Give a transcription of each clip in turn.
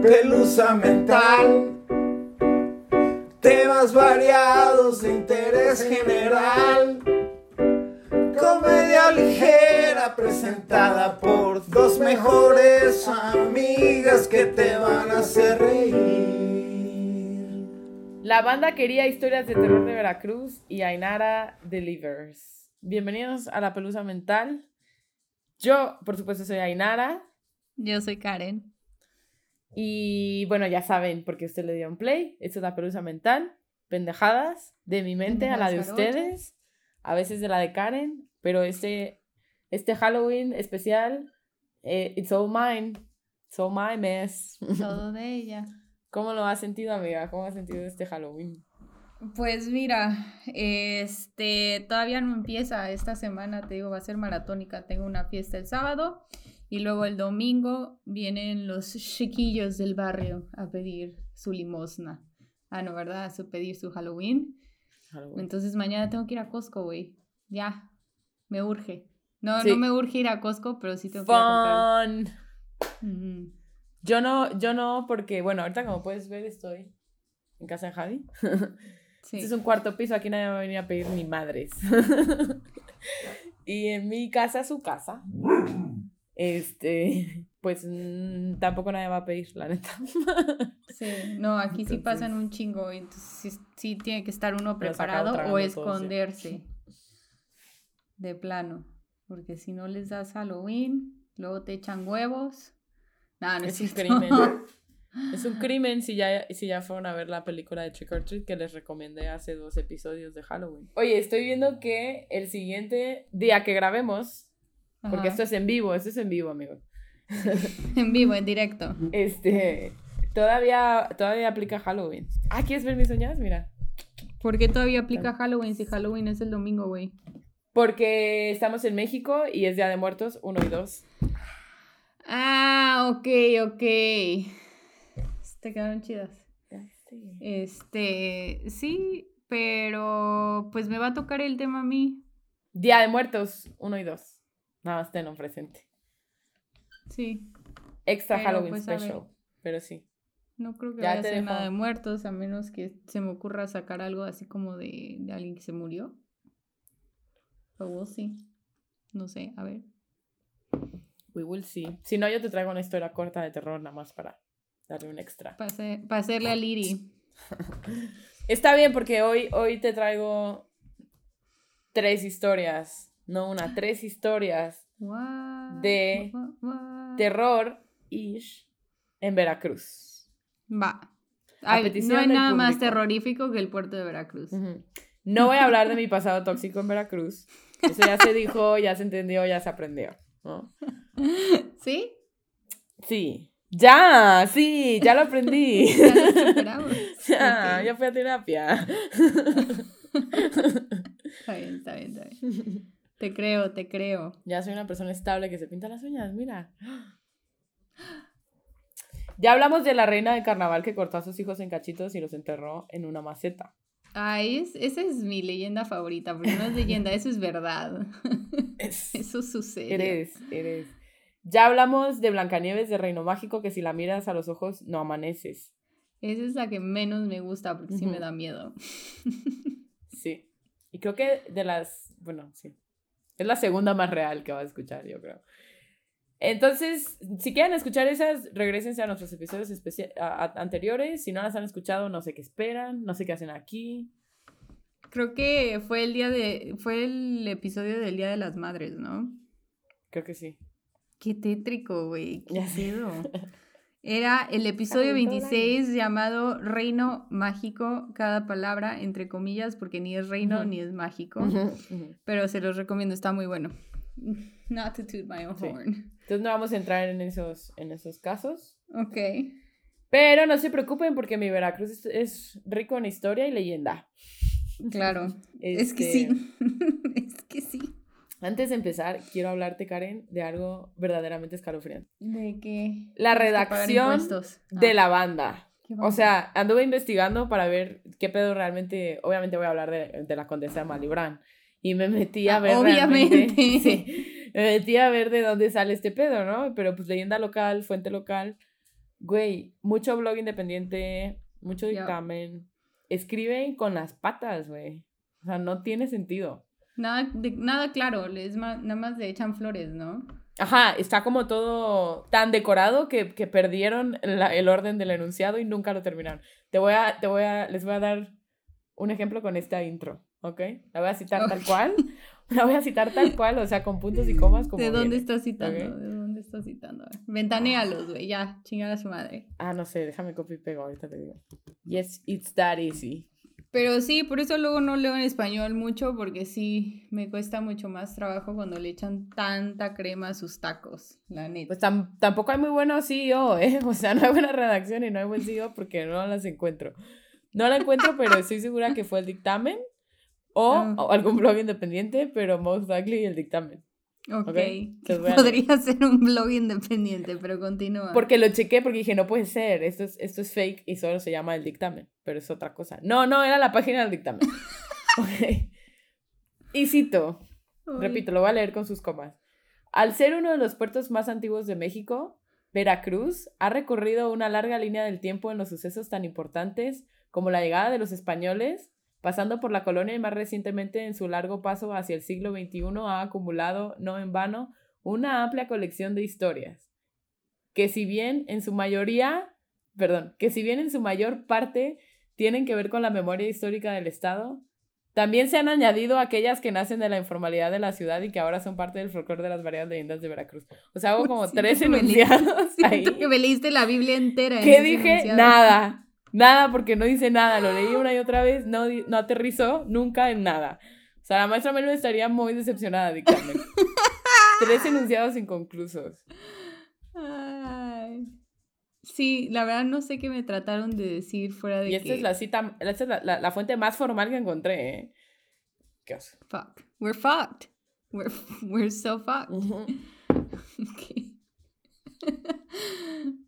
pelusa mental. Temas variados de interés general. Comedia ligera presentada por dos mejores amigas que te van a hacer reír. La banda quería historias de terror de Veracruz y Ainara Delivers. Bienvenidos a La Pelusa Mental. Yo, por supuesto, soy Ainara. Yo soy Karen. Y bueno, ya saben, porque usted le dio un play. Esto es La Pelusa Mental. Pendejadas de mi mente a la de ustedes. A veces de la de Karen. Pero este, este Halloween especial, eh, it's all mine. It's all my mess. Todo de ella. ¿Cómo lo has sentido, amiga? ¿Cómo has sentido este Halloween? Pues mira, este todavía no empieza esta semana, te digo, va a ser maratónica. Tengo una fiesta el sábado y luego el domingo vienen los chiquillos del barrio a pedir su limosna. Ah, no, ¿verdad? A su- pedir su Halloween. Halloween. Entonces mañana tengo que ir a Costco, güey. Ya, me urge. No, Sí. no me urge ir a Costco, pero sí tengo que ir a comprar. Ujú. Yo no, yo no, porque, bueno, ahorita como puedes ver estoy en casa de Javi. Sí. Este es un cuarto piso, aquí nadie va a venir a pedir ni madres. y en mi casa, su casa, este, pues tampoco nadie va a pedir, la neta. Sí, no, aquí sí Entonces- pasan un chingo, entonces sí, sí tiene que estar uno preparado o todo, sí. esconderse de plano, porque si no les das Halloween, luego te echan huevos. No, no es, Es un crimen. Es un crimen si ya, si ya fueron a ver la película de Trick or Treat que les recomendé hace dos episodios de Halloween. Oye, estoy viendo que el siguiente día que grabemos, porque Ajá. esto es en vivo, esto es en vivo, amigos. en vivo, en directo. Este, todavía, todavía aplica Halloween. Ah, ¿quieres ver mis uñas? Mira. ¿Por qué todavía aplica Halloween si Halloween es el domingo, güey? Porque estamos en México y es Día de Muertos, uno y dos. Ah, ok, ok. Te quedaron chidas. Este, sí, pero pues me va a tocar el tema a mí. Día de Muertos, uno y dos. Nada más tenlo presente. Sí, Extra Pero, Halloween pues, special. Pero sí. No creo que Ya vaya a ser nada de muertos, a menos que se me ocurra sacar algo así como de, de alguien que se murió. Pero we'll see. No sé, a ver. We will see. Si no, yo te traigo una historia corta de terror nada más para darle un extra. Para hacerle a Liri. Está bien porque hoy, hoy te traigo tres historias. No una, tres historias. De? Terror ish en Veracruz. Va. Ay, no hay nada más terrorífico que el puerto de Veracruz. No voy a hablar de mi pasado tóxico en Veracruz. Eso ya se dijo, ya se entendió, ya se aprendió. ¿no? ¿Sí? Sí. Ya, sí, ya lo aprendí. Ya lo superamos. ya, Ok. ya fui a terapia. Está bien, está bien, está bien. Te creo, te creo. Ya soy una persona estable que se pinta las uñas, mira. Ya hablamos de la reina del carnaval que cortó a sus hijos en cachitos y los enterró en una maceta. Ay, es- esa es mi leyenda favorita, porque no es leyenda, eso es verdad. Eso sucede. Eres, eres. Ya hablamos de Blancanieves de Reino Mágico, que si la miras a los ojos no amaneces. Esa es la que menos me gusta porque sí me da miedo. Sí. Y creo que de las, bueno, sí. Es la segunda más real que vas a escuchar, yo creo. Entonces, si quieren escuchar esas, regresense a nuestros episodios especia- a- a- anteriores. Si no las han escuchado, no sé qué esperan, no sé qué hacen aquí. Creo que fue el día de. fue el episodio del Día de las Madres, ¿no? Creo que sí. Qué tétrico, güey. Qué Ya sé. Era el episodio Calentó el 26 llamado Reino Mágico, cada palabra entre comillas, porque ni es reino ni es mágico. Pero se los recomiendo, está muy bueno. Not to toot my own Sí. horn. Entonces no vamos a entrar en esos, en esos casos. Ok. Pero no se preocupen porque mi Veracruz es, es rico en historia y leyenda. Claro. Es que Este, sí. es que sí. Antes de empezar, quiero hablarte, Karen, de algo verdaderamente escalofriante. ¿De qué? La redacción impuestos. de Ah, la banda. ¿qué O sea, anduve investigando para ver qué pedo realmente. Obviamente voy a hablar de, de la condesa de Malibran. Y me metí a Ah, ver. obviamente. sí, me metí a ver de dónde sale este pedo, ¿no? Pero pues leyenda local, fuente local. Güey, mucho blog independiente, mucho dictamen. Escriben con las patas, güey. O sea, no tiene sentido. Nada, de- nada claro, es más, nada más le echan flores, ¿no? Ajá, está como todo tan decorado que, que perdieron la- el orden del enunciado y nunca lo terminaron. Te voy a, te voy a, les voy a dar un ejemplo con esta intro, ¿ok? La voy a citar tal cual. La voy a citar tal cual, o sea, con puntos y comas como ¿De dónde estás citando? ¿De dónde estás citando? A ver, Ventanéalos, güey, ya, chingada su madre. Ah, no sé, déjame copy y pego, ahorita te digo. Yes, it's that easy. Pero sí, por eso luego no leo en español mucho, porque sí, me cuesta mucho más trabajo cuando le echan tanta crema a sus tacos, la neta. Pues tam- tampoco hay muy buenos CEO, ¿eh? O sea, no hay buena redacción y no hay buen CEO porque no las encuentro. No la encuentro, pero estoy segura que fue el dictamen o, Ah. o algún blog independiente, pero most likely el dictamen. Ok, ok, les voy a podría ser un blog independiente, pero continúa. Porque lo chequé porque dije, no puede ser, esto es, esto es fake y solo se llama el dictamen, pero es otra cosa. No, no, era la página del dictamen. Ok. Y cito, repito, lo voy a leer con sus comas. Al ser uno de los puertos más antiguos de México, Veracruz ha recorrido una larga línea del tiempo en los sucesos tan importantes como la llegada de los españoles, pasando por la colonia y más recientemente en su largo paso hacia el siglo XXI ha acumulado, no en vano, una amplia colección de historias, que si bien en su mayoría, perdón, que si bien en su mayor parte tienen que ver con la memoria histórica del Estado, también se han añadido aquellas que nacen de la informalidad de la ciudad y que ahora son parte del folclore de las varias leyendas de Veracruz. O sea, hago como Siento tres me enunciados ahí. Que me leíste la Biblia entera. en ¿Qué ese dije? enunciado. Nada. Nada, porque no dice nada. Lo leí una y otra vez, no, no aterrizó nunca en nada. O sea, la maestra Melo estaría muy decepcionada, dictamen. Tres enunciados inconclusos. Ay. Sí, la verdad no sé qué me trataron de decir fuera de Y esta que... es la cita, esta es la, la- la fuente más formal que encontré, ¿eh? ¿Qué oso. Fuck. We're fucked. We're, we're so fucked. Ujú. Ok. Ay,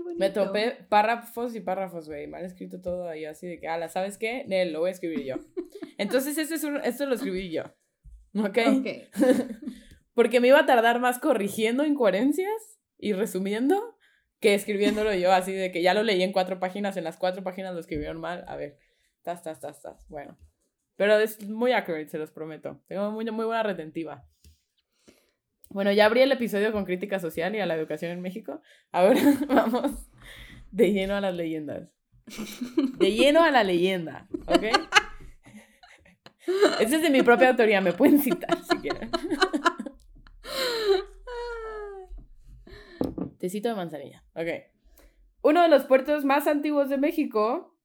qué bonito. Me topé párrafos y párrafos, güey. Me han escrito todo ahí así de que, ala, ¿sabes qué? Nel, lo voy a escribir yo. Entonces, esto, es un- esto lo escribí yo. ¿Ok? Ok. Porque me iba a tardar más corrigiendo incoherencias y resumiendo que escribiéndolo yo, así de que ya lo leí en cuatro páginas, en las cuatro páginas lo escribieron mal. A ver, tas, tas, tas, tas. Bueno. Pero es muy accurate, se los prometo. Tengo muy, muy buena retentiva. Bueno, ya abrí el episodio con crítica social y a la educación en México. Ahora vamos de lleno a las leyendas. De lleno a la leyenda, ¿ok? Este es de mi propia autoría, me pueden citar si quieren. Tecito de manzanilla. Ok. Uno de los puertos más antiguos de México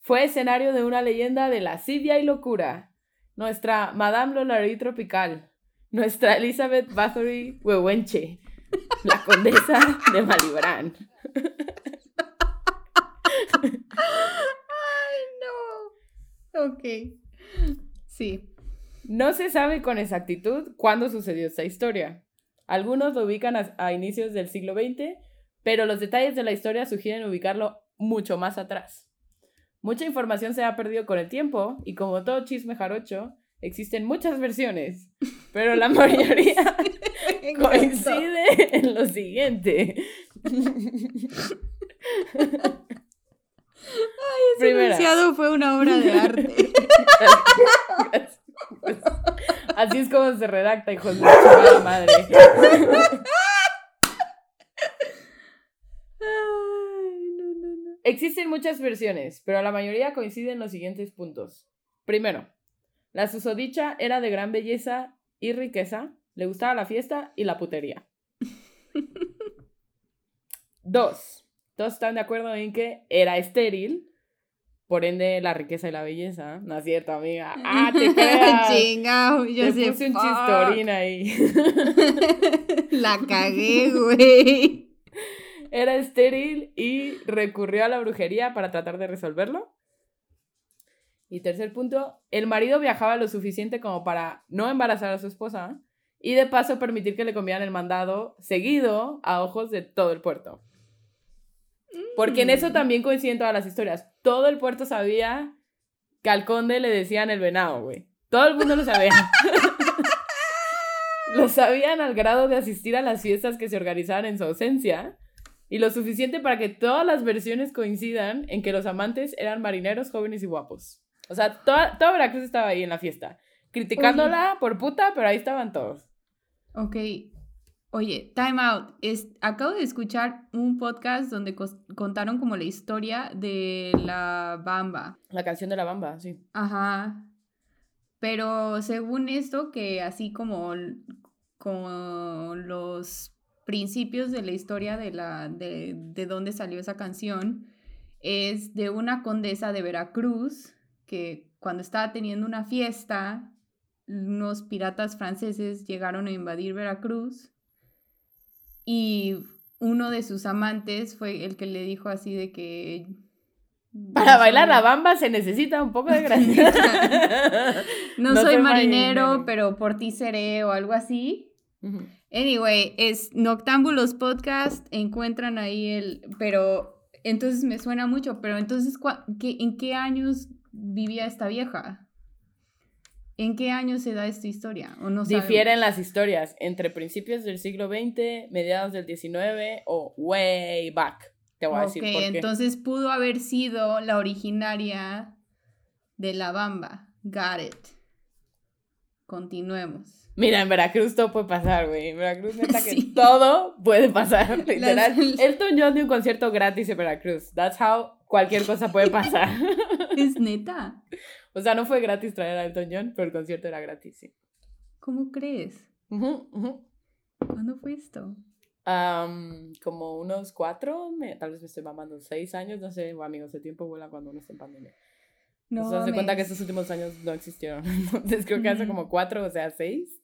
fue escenario de una leyenda de lascivia y locura. Nuestra Madame Lolari Tropical. Nuestra Elizabeth Bathory Huehuenche. La condesa de Malibran. Ay, no. Ok. Sí. No se sabe con exactitud cuándo sucedió esta historia. Algunos lo ubican a, a inicios del siglo XX, pero los detalles de la historia sugieren ubicarlo mucho más atrás. Mucha información se ha perdido con el tiempo y como todo chisme jarocho, existen muchas versiones, pero la mayoría coincide en lo siguiente. Ese Primera. enunciado fue una obra de arte. Así es como se redacta, hijos de chingada madre. Ay. Existen muchas versiones, pero la mayoría coinciden en los siguientes puntos. Primero, la susodicha era de gran belleza y riqueza, le gustaba la fiesta y la putería. Dos, todos están de acuerdo en que era estéril, por ende la riqueza y la belleza. No es cierto, amiga. Ah, te creas. Chingao, yo Te sé. puse un chistorín ahí. La cagué, güey. Era estéril y recurrió a la brujería para tratar de resolverlo. Y tercer punto, el marido viajaba lo suficiente como para no embarazar a su esposa y de paso permitir que le comieran el mandado seguido a ojos de todo el puerto. Porque en eso Mm. también coinciden todas las historias. Todo el puerto sabía que al conde le decían el venado, güey. Todo el mundo lo sabía. lo sabían al grado de asistir a las fiestas que se organizaban en su ausencia Y lo suficiente para que todas las versiones coincidan en que los amantes eran marineros, jóvenes y guapos. O sea, toda, toda Veracruz estaba ahí en la fiesta. Criticándola por puta, pero ahí estaban todos. Ok. Oye, time out. Es, acabo de escuchar un podcast donde contaron como la historia de la bamba. La canción de la bamba, sí. Ajá. Pero según esto, que así como, como los principios de la historia de, la, de, de dónde salió esa canción, es de una condesa de Veracruz que cuando estaba teniendo una fiesta, unos piratas franceses llegaron a invadir Veracruz y uno de sus amantes fue el que le dijo así de que... Para "No bailar soy- la bamba se necesita un poco de grandeza. No, soy marinero, pero por ti seré o algo así. Ujú. Anyway, es Noctámbulos Podcast, encuentran ahí el, pero entonces me suena mucho, pero entonces, ¿cuá- qué- ¿en qué años vivía esta vieja? ¿En qué años se da esta historia? ¿O no sabemos? Difieren las historias entre principios del siglo XX, mediados del XIX o way back. Te voy a decir por qué. entonces pudo haber sido la originaria de La Bamba. Got it. Continuemos. Mira, en Veracruz todo puede pasar, güey. En Veracruz, neta, que Sí. todo puede pasar. Literal. Las- Elton John dio un concierto gratis en Veracruz. That's how cualquier cosa puede pasar. Es neta. o sea, no fue gratis traer a Elton John, pero el concierto era gratis, sí. ¿Cómo crees? Ujú. ¿Cuándo fue esto? Como unos cuatro, me- tal vez me estoy mamando, seis años, no sé, amigos, el tiempo vuela cuando uno está en pandemia. No. Se hace cuenta que estos últimos años no existieron. Entonces creo que hace como cuatro, o sea, seis.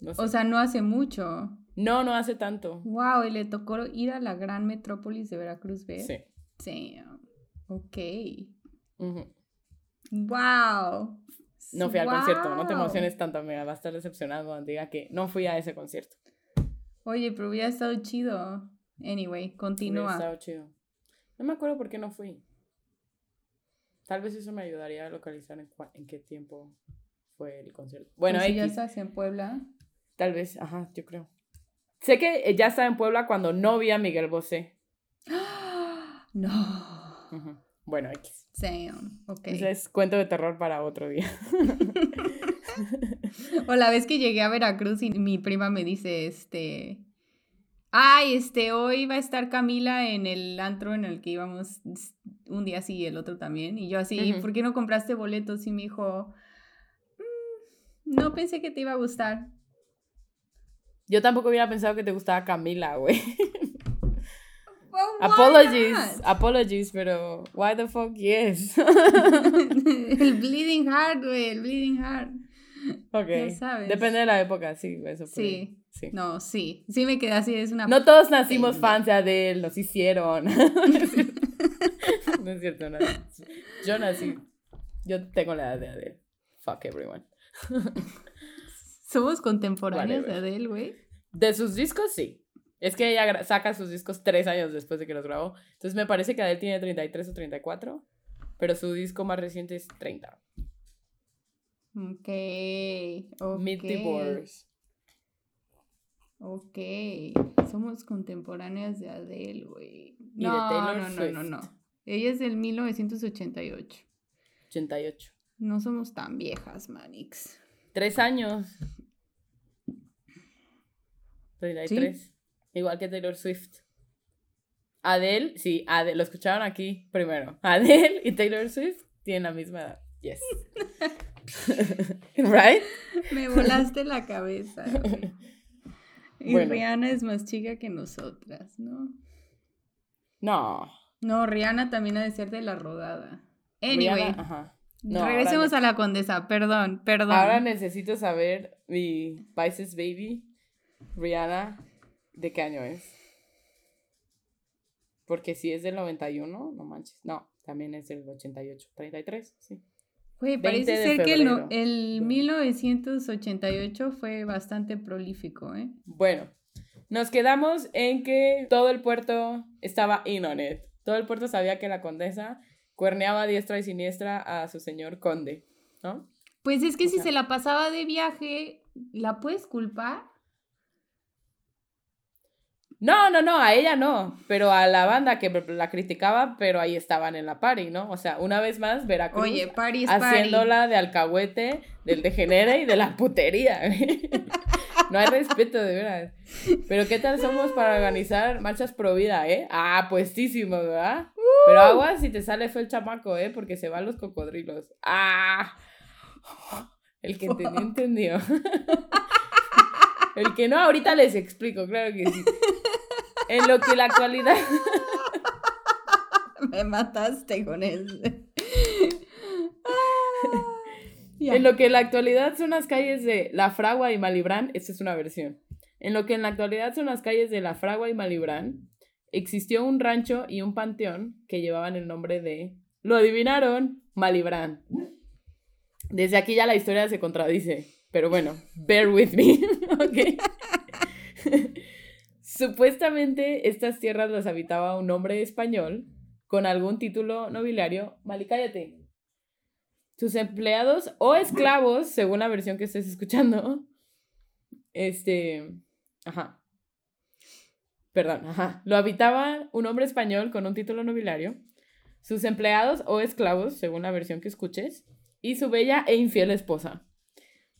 No, sé. O sea, no hace mucho. no, no hace tanto. Wow, y le tocó ir a la gran metrópolis de Veracruz, ¿ves? Sí. Damn. Ok. Wow. No fui al concierto, no te emociones tanto, amiga. Va a estar decepcionado cuando diga que no fui a ese concierto. Oye, pero hubiera estado chido. Anyway, Hubiera continúa. estado chido. No me acuerdo por qué no fui. Tal vez eso me ayudaría a localizar en, en qué tiempo fue el concierto. Bueno, Pues si ya estás en Puebla. Tal vez, ajá, yo creo. Sé que eh, ya estaba en Puebla cuando no vi a Miguel Bosé. No. Bueno, X. Damn. Ok. Ese es cuento de terror para otro día. O la vez que llegué a Veracruz y mi prima me dice, este, ay, este, hoy va a estar Camila en el antro en el que íbamos un día sí y el otro también. Y yo así. ¿por qué no compraste boletos? Y me dijo, "Mm, no pensé que te iba a gustar. Yo tampoco hubiera pensado que te gustaba Camila, güey. Well, Apologies, not? apologies, pero why the fuck yes. el bleeding heart, güey, el bleeding heart. ok. Ya sabes. Depende de la época, sí, eso. Sí. sí. No, sí, sí me quedé así, es una... No todos nacimos fans de Adele, nos hicieron. no es cierto, no. Yo nací, yo tengo la edad de Adele. Fuck everyone. Somos contemporáneos Whatever. de Adele, güey. De sus discos, sí. Es que ella saca sus discos tres años después de que los grabó. Entonces me parece que Adele tiene 33 o 34, pero su disco más reciente es 30. Ok, ok. Mid Divorce. Ok, somos contemporáneas de Adele, güey. No, no, no, no, no. Ella es del 1988. 88. No somos tan viejas, Manix. Tres años. 33. Igual que Taylor Swift. Adele, sí, Adele, lo escucharon aquí primero. Adele y Taylor Swift tienen la misma edad. Yes. right? Me volaste la cabeza, güey. Y Bueno. Rihanna es más chica que nosotras, ¿no? No. No, Rihanna también ha de ser de la rodada. Anyway, Rihanna, ajá. No, regresemos a la condesa, perdón, perdón. Ahora necesito saber mi Vices Baby, Rihanna, ¿de qué año es? Porque si es del 91, no manches. No, también es del 88. 33, sí. Güey, 20 parece ser que el, el 1988 fue bastante prolífico, ¿eh? Bueno, nos quedamos en que todo el puerto estaba in on it. Todo el puerto sabía que la condesa cuerneaba a diestra y siniestra a su señor conde, ¿no? Pues es que O si sea- se la pasaba de viaje, ¿la puedes culpar? No, no, no, a ella no, pero a la banda que la criticaba, pero ahí estaban en la party, ¿no? O sea, una vez más, Veracruz Oye, party haciéndola de alcahuete, del degenere y de la putería. no hay respeto, de veras. Pero ¿qué tal somos para organizar marchas pro vida, eh? Ah, puestísimo, ¿verdad? Pero agua si te sale fue el chamaco, ¿eh? Porque se van los cocodrilos. Ah. El que entendió, entendió. El que no, ahorita les explico, claro que sí. En lo que la actualidad. Me mataste con eso. En lo que en la actualidad son las calles de La Fragua y Malibrán, esta es una versión. En lo que en la actualidad son las calles de La Fragua y Malibrán, existió un rancho y un panteón que llevaban el nombre de. Lo adivinaron, Malibrán. Desde aquí ya la historia se contradice, pero bueno, bear with me, ¿ok? Supuestamente estas tierras las habitaba un hombre español con algún título nobiliario. Mali, cállate. Sus empleados o esclavos, según la versión que estés escuchando, este, ajá, perdón, ajá, lo habitaba un hombre español con un título nobiliario, sus empleados o esclavos, según la versión que escuches, y su bella e infiel esposa.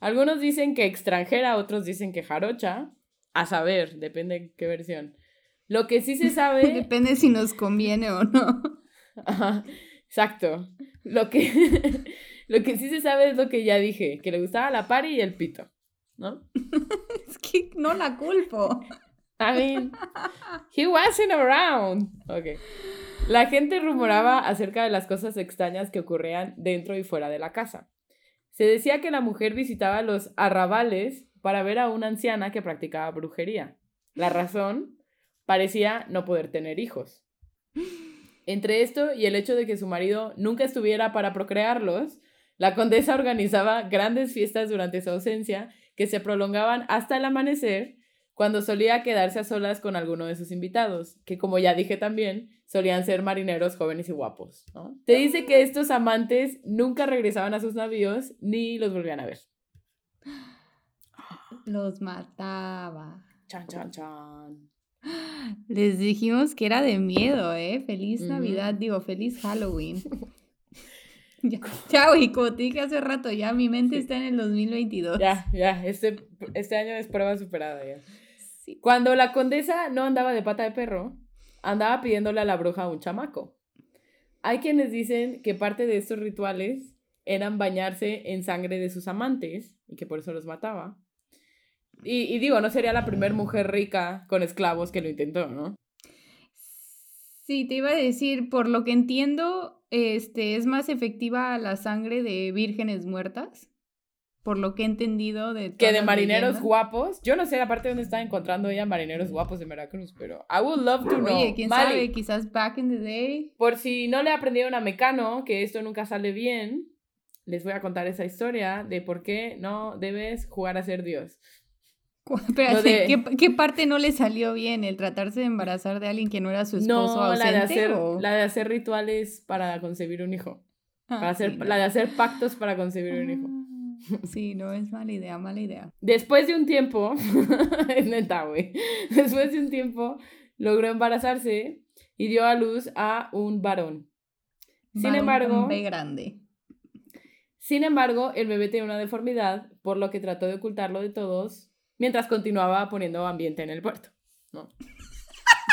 Algunos dicen que extranjera, otros dicen que jarocha, a saber, depende de qué versión. Lo que sí se sabe... depende si nos conviene o no. Ajá, exacto. Lo que, lo que sí se sabe es lo que ya dije, que le gustaba la pari y el pito, ¿no? es que no la culpo. I mean, he wasn't around. Ok. La gente rumoraba acerca de las cosas extrañas que ocurrían dentro y fuera de la casa. Se decía que la mujer visitaba los arrabales para ver a una anciana que practicaba brujería. La razón parecía no poder tener hijos. Entre esto y el hecho de que su marido nunca estuviera para procrearlos, la condesa organizaba grandes fiestas durante su ausencia que se prolongaban hasta el amanecer, cuando solía quedarse a solas con alguno de sus invitados, que como ya dije también, solían ser marineros jóvenes y guapos. Se dice que estos amantes nunca regresaban a sus navíos ni los volvían a ver. Los mataba. Chan, chan, chan. Les dijimos que era de miedo, ¿eh? Feliz Navidad, digo, feliz Halloween. ya, güey, como te dije hace rato, ya mi mente está en el 2022. Ya, ya, este, este año es prueba superada ya. Cuando la condesa no andaba de pata de perro, andaba pidiéndole a la bruja un chamaco. Hay quienes dicen que parte de estos rituales eran bañarse en sangre de sus amantes y que por eso los mataba. Y, digo, no sería la primera mujer rica con esclavos que lo intentó, ¿no? Sí, te iba a decir, por lo que entiendo, este, es más efectiva la sangre de vírgenes muertas. Por lo que he entendido de... Que de marineros guapos. Yo no sé aparte dónde está encontrando ella marineros guapos de Veracruz, pero I would love to know. Oye, quién sabe, quizás back in the day. Por si no le aprendieron a Mecano, que esto nunca sale bien, les voy a contar esa historia de por qué no debes jugar a ser Dios. Espérate, ¿qué, parte no le salió bien? ¿El tratarse de embarazar de alguien que no era su esposo no, la de hacer, la de hacer rituales para concebir un hijo. Ah, para hacer, La de hacer pactos para concebir un hijo. Sí, no es mala idea, mala idea. Después de un tiempo, es neta, güey. Después de un tiempo, logró embarazarse y dio a luz a un varón. Sin embargo. Un grande. Sin embargo, el bebé tenía una deformidad, por lo que trató de ocultarlo de todos mientras continuaba poniendo ambiente en el puerto, ¿no?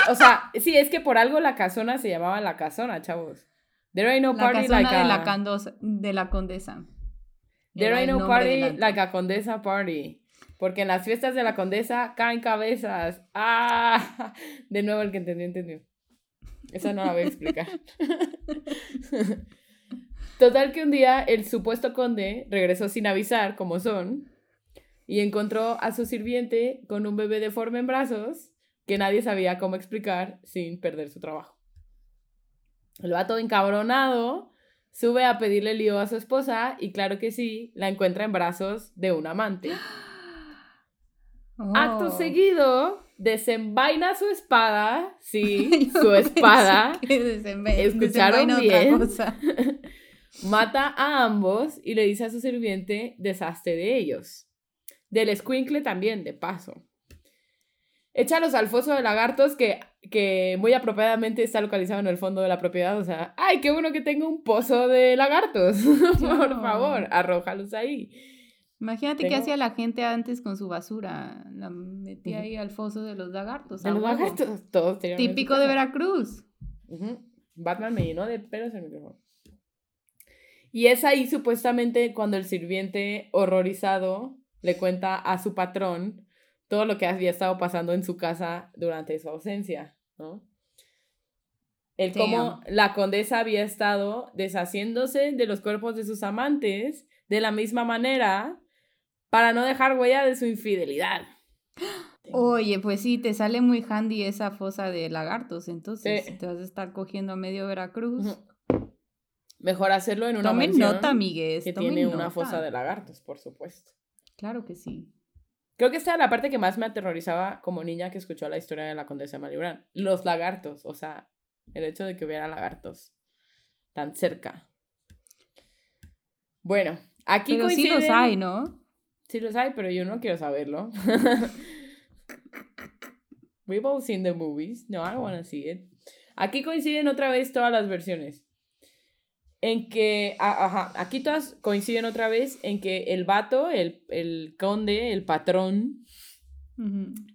O sea, sí, es que por algo la casona se llamaba la casona, chavos. There ain't no party la like de, la candosa, de la condesa. There ain't no party like a condesa party. Porque en las fiestas de la condesa caen cabezas. ¡Ah! De nuevo, el que entendió, entendió. Esa no la voy a explicar. Total que un día el supuesto conde regresó sin avisar, como son, y encontró a su sirviente con un bebé deforme en brazos que nadie sabía cómo explicar sin perder su trabajo. El vato encabronado sube a pedirle lío a su esposa y claro que sí, la encuentra en brazos de un amante. Acto oh. seguido, desenvaina su espada, sí, su espada. Escucharon bien. Mata a ambos y le dice a su sirviente, deshazte de ellos. Del escuincle también, de paso. échalos al foso de lagartos que, que muy apropiadamente está localizado en el fondo de la propiedad. O sea, ay, qué bueno que tengo un pozo de lagartos. Por favor, arrójalos ahí. Imagínate qué hacía la gente antes con su basura. La metía ahí al foso de los lagartos. De los lagartos, todos Típico de Veracruz. Batman me llenó de pelos en el micrófono. Y es ahí supuestamente cuando el sirviente horrorizado le cuenta a su patrón todo lo que había estado pasando en su casa durante su ausencia, ¿no? El cómo la condesa había estado deshaciéndose de los cuerpos de sus amantes de la misma manera para no dejar huella de su infidelidad. Oye, pues sí, te sale muy handy esa fosa de lagartos, entonces te vas a estar cogiendo a medio Veracruz. Mejor hacerlo en una Tomen nota, amigues. Que tiene una fosa de lagartos, por supuesto. Claro que sí. Creo que esta era la parte que más me aterrorizaba como niña que escuchó la historia de la condesa de Malibran. Los lagartos, o sea, el hecho de que hubiera lagartos tan cerca. Bueno, aquí pero sí los hay, ¿no? Sí los hay, pero yo no quiero saberlo. We've all seen the movies. No, I don't want to see it. Aquí coinciden otra vez todas las versiones en que, ajá, aquí todas coinciden otra vez en que el vato, el, el conde, el patrón,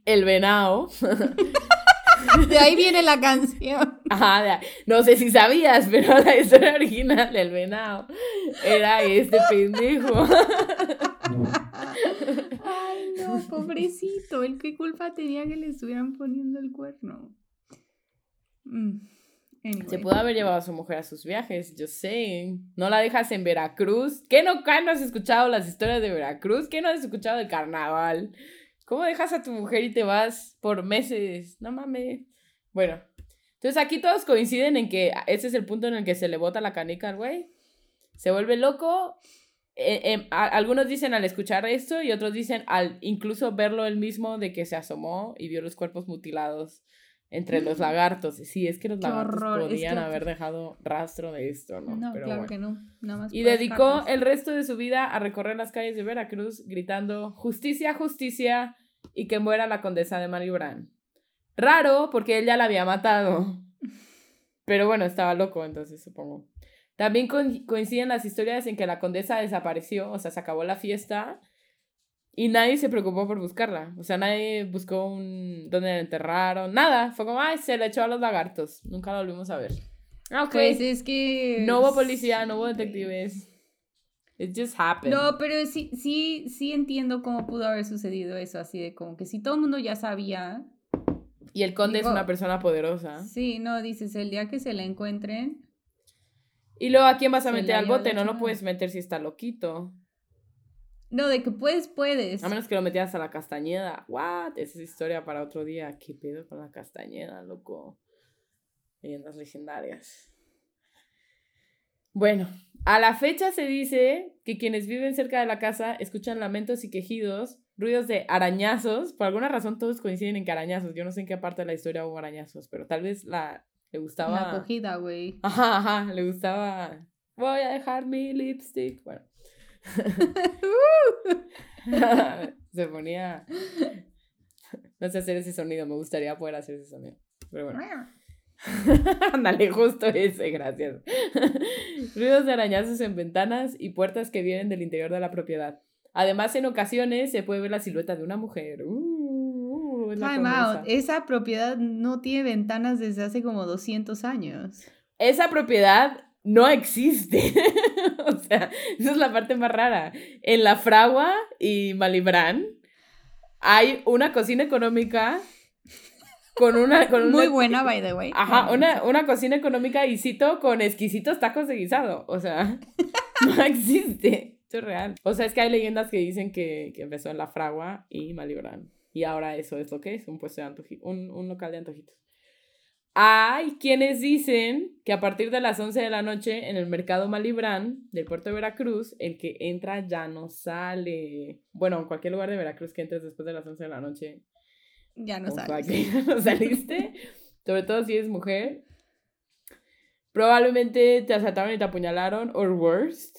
el venado. de ahí viene la canción. Ajá, no sé si sabías, pero la historia original del venado era este pendejo. Ay, no, pobrecito, el qué culpa tenía que le estuvieran poniendo el cuerno. Mm. Se pudo haber llevado a su mujer a sus viajes, yo sé. No la dejas en Veracruz. ¿Qué no, no has escuchado las historias de Veracruz? ¿Qué no has escuchado del carnaval? ¿Cómo dejas a tu mujer y te vas por meses? No mames. Bueno, entonces aquí todos coinciden en que ese es el punto en el que se le bota la canica al güey. Se vuelve loco. Eh, em, algunos dicen al escuchar esto y otros dicen al incluso verlo él mismo de que se asomó y vio los cuerpos mutilados entre los lagartos. Sí, es que los lagartos podrían haber dejado rastro de esto, ¿no? No, claro que no. y dedicó el resto de su vida a recorrer las calles de Veracruz gritando justicia, justicia y que muera la condesa de Malibran. Raro, porque él ya la había matado. Pero bueno, estaba loco, entonces supongo. También coinciden las historias en que la condesa desapareció, o sea, se acabó la fiesta y nadie se preocupó por buscarla. O sea, nadie buscó un dónde la enterraron. Nada. Fue como, ay, se la echó a los lagartos. Nunca la volvimos a ver. Ah, Pues es que. No hubo policía, no hubo detectives. It just happened. No, pero sí, sí, sí entiendo cómo pudo haber sucedido eso. Así de como que si todo el mundo ya sabía. Y el conde es una persona poderosa. Sí, no, dices, el día que se la encuentren. Y luego, ¿a quién vas a meter al bote? No lo puedes meter si está loquito. No, de que puedes, puedes. A menos que lo metieras a la castañeda. What? Esa es historia para otro día. ¿Qué pedo con la castañeda, loco? Leyendas legendarias. Bueno, a la fecha se dice que quienes viven cerca de la casa escuchan lamentos y quejidos, ruidos de arañazos. Por alguna razón todos coinciden en que arañazos. Yo no sé en qué parte de la historia hubo arañazos, pero tal vez la le gustaba. La acogida, güey. Ajá, ajá, le gustaba. Voy a dejar mi lipstick. Bueno. Se ponía. No sé hacer ese sonido, me gustaría poder hacer ese sonido. Pero bueno. Ándale, justo ese, gracias. Ruidos de arañazos en ventanas y puertas que vienen del interior de la propiedad. Además, en ocasiones se puede ver la silueta de una mujer. Uh, Esa propiedad no tiene ventanas desde hace como 200 años. Esa propiedad no existe. o sea, esa es la parte más rara. En La Fragua y Malibran hay una cocina económica con una... Con Muy buena, by the way. Ajá, una, una cocina económica y cito con exquisitos tacos de guisado. O sea, no existe. Esto es real. O sea, es que hay leyendas que dicen que, que empezó en La Fragua y Malibran. Y ahora eso es lo que es, un puesto de antojitos, un, un local de antojitos. Hay quienes dicen que a partir de las 11 de la noche en el mercado Malibrán del puerto de Veracruz, el que entra ya no sale. Bueno, en cualquier lugar de Veracruz que entres después de las 11 de la noche. Ya no sales. ya no saliste. Sobre todo si eres mujer. Probablemente te asaltaron y te apuñalaron, or worst.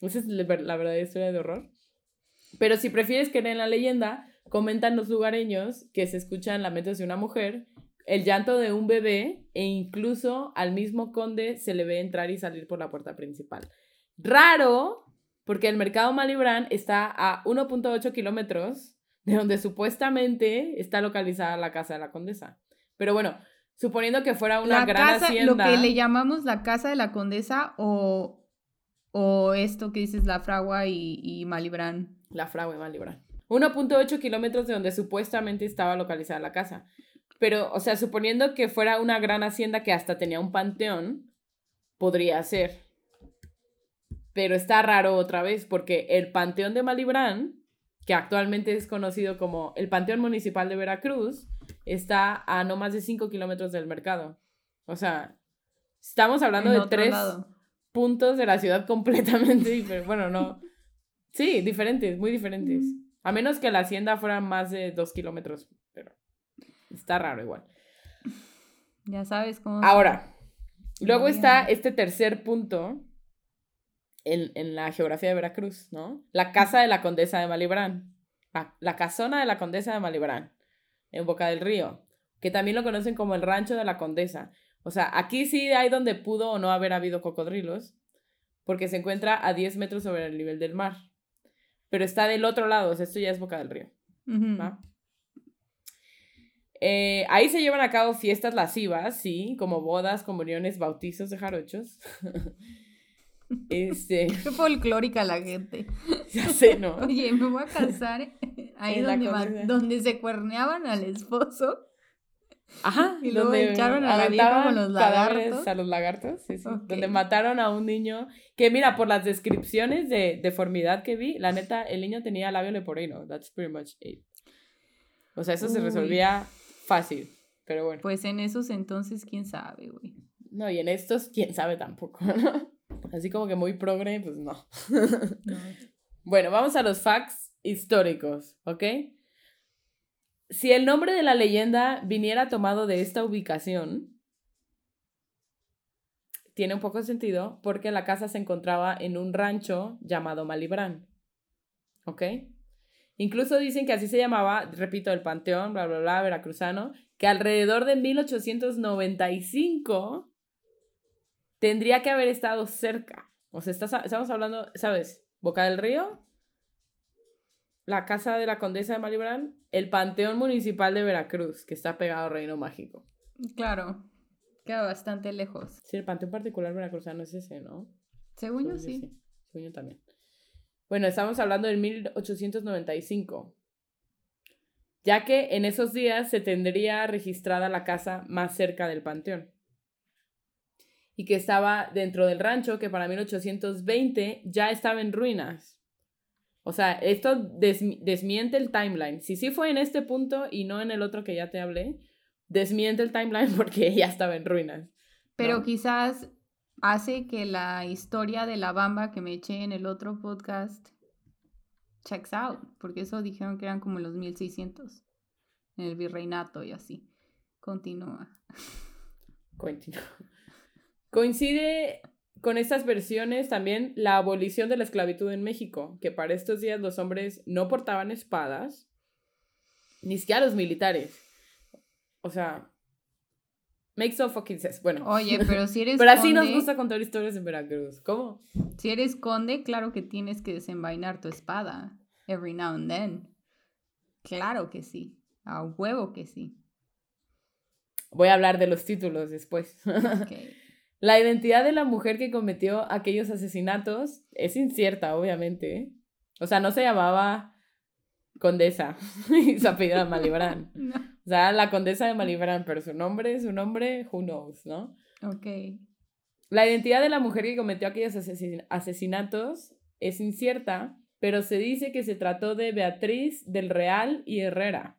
Esa es la verdadera historia de horror. Pero si prefieres creer en la leyenda, comentan los lugareños que se escuchan lamentos de una mujer, el llanto de un bebé e incluso al mismo conde se le ve entrar y salir por la puerta principal. Raro, porque el mercado Malibran está a 1.8 kilómetros de donde supuestamente está localizada la casa de la condesa. Pero bueno, suponiendo que fuera una La gran casa, hacienda. lo que le llamamos la casa de la condesa o, o esto que dices la fragua y, y Malibran. La fragua Malibran. 1.8 kilómetros de donde supuestamente estaba localizada la casa. Pero, o sea, suponiendo que fuera una gran hacienda que hasta tenía un panteón, podría ser. Pero está raro otra vez, porque el panteón de Malibran, que actualmente es conocido como el Panteón Municipal de Veracruz, está a no más de 5 kilómetros del mercado. O sea, estamos hablando en de tres lado. puntos de la ciudad completamente diferentes. Bueno, no. Sí, diferentes, muy diferentes. A menos que la hacienda fuera más de dos kilómetros, pero está raro igual. Ya sabes cómo. Ahora, luego está este tercer punto en, en la geografía de Veracruz, ¿no? La casa de la condesa de Malibrán. La, la casona de la condesa de Malibrán, en Boca del Río, que también lo conocen como el rancho de la condesa. O sea, aquí sí hay donde pudo o no haber habido cocodrilos, porque se encuentra a 10 metros sobre el nivel del mar. Pero está del otro lado, o sea, esto ya es Boca del Río. ¿va? Eh, ahí se llevan a cabo fiestas lascivas, sí, como bodas, comuniones, bautizos de jarochos. este, Qué folclórica la gente. ya sé, ¿no? Oye, me voy a casar ahí En la donde, condesa. donde se cuerneaban al esposo. Ajá, Y luego echaron a la vieja con los lagartos. A los lagartos, sí, sí. Donde mataron a un niño. Que mira, por las descripciones de deformidad que vi, la neta, el niño tenía labio leporino. That's pretty much it. O sea, eso se resolvía fácil. Pero bueno. Pues en esos entonces, quién sabe, güey. No, y en estos, quién sabe tampoco, ¿no? Así como que muy progre, pues no. No. Bueno, vamos a los facts históricos, ¿ok? Si el nombre de la leyenda viniera tomado de esta ubicación, tiene un poco de sentido porque la casa se encontraba en un rancho llamado Malibrán, ¿ok? Incluso dicen que así se llamaba, repito, el panteón, bla, bla, bla, veracruzano, que alrededor de 1895 tendría que haber estado cerca. O sea, estamos hablando, ¿sabes? Boca del Río, la casa de la condesa de Malibrán, el Panteón Municipal de Veracruz, que está pegado a Reino Mágico. Claro, queda bastante lejos. Sí, el Panteón Particular Veracruzano es ese, ¿no? Según yo, Según yo sí. Según yo también. Bueno, estamos hablando del 1895. Ya que en esos días se tendría registrada la casa más cerca del panteón. Y que estaba dentro del rancho, que para 1820 ya estaba en ruinas. O sea, esto desmi- desmiente el timeline. Si sí fue en este punto y no en el otro que ya te hablé, desmiente el timeline porque ya estaba en ruinas. Pero quizás hace que la historia de la bamba que me eché en el otro podcast checks out, porque eso dijeron que eran como los 1600 en el virreinato y así. Continúa. Continúa. Coincide con estas versiones también la abolición de la esclavitud en México, que para estos días los hombres no portaban espadas, ni siquiera los militares. O sea, makes no fucking sense. Bueno, Oye, pero si eres pero así nos conde- gusta contar historias en Veracruz. ¿Cómo? Si eres conde, claro que tienes que desenvainar tu espada every now and then. Claro que sí. A huevo que sí. Voy a hablar de los títulos después. La identidad de la mujer que cometió aquellos asesinatos es incierta, obviamente. O sea, no se llamaba Condesa y su apellido era Malibrán. No. O sea, la Condesa de Malibrán, pero su nombre, su nombre, who knows, ¿no? Ok. La identidad de la mujer que cometió aquellos asesin- asesinatos es incierta, pero se dice que se trató de Beatriz del Real y Herrera,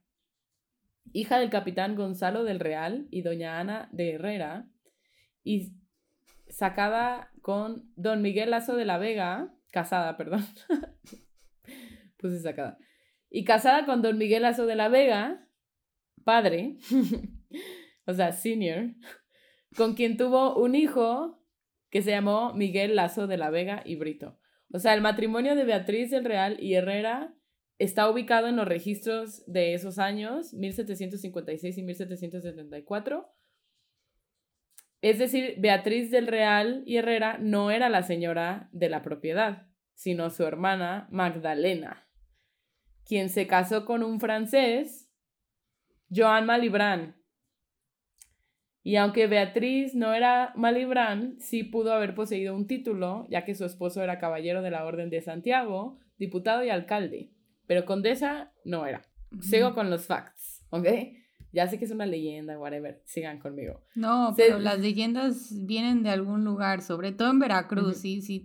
hija del capitán Gonzalo del Real y doña Ana de Herrera, y sacada con don Miguel Lazo de la Vega, casada, perdón, puse sacada, y casada con don Miguel Lazo de la Vega, padre, o sea, senior, con quien tuvo un hijo que se llamó Miguel Lazo de la Vega y Brito. O sea, el matrimonio de Beatriz del Real y Herrera está ubicado en los registros de esos años, 1756 y 1774. Es decir, Beatriz del Real y Herrera no era la señora de la propiedad, sino su hermana Magdalena, quien se casó con un francés, Joan Malibran. Y aunque Beatriz no era Malibran, sí pudo haber poseído un título, ya que su esposo era caballero de la Orden de Santiago, diputado y alcalde. Pero condesa no era. Sigo con los facts, ¿ok? Ya sé que es una leyenda, whatever. Sigan conmigo. No, pero las leyendas vienen de algún lugar, sobre todo en Veracruz. si, si,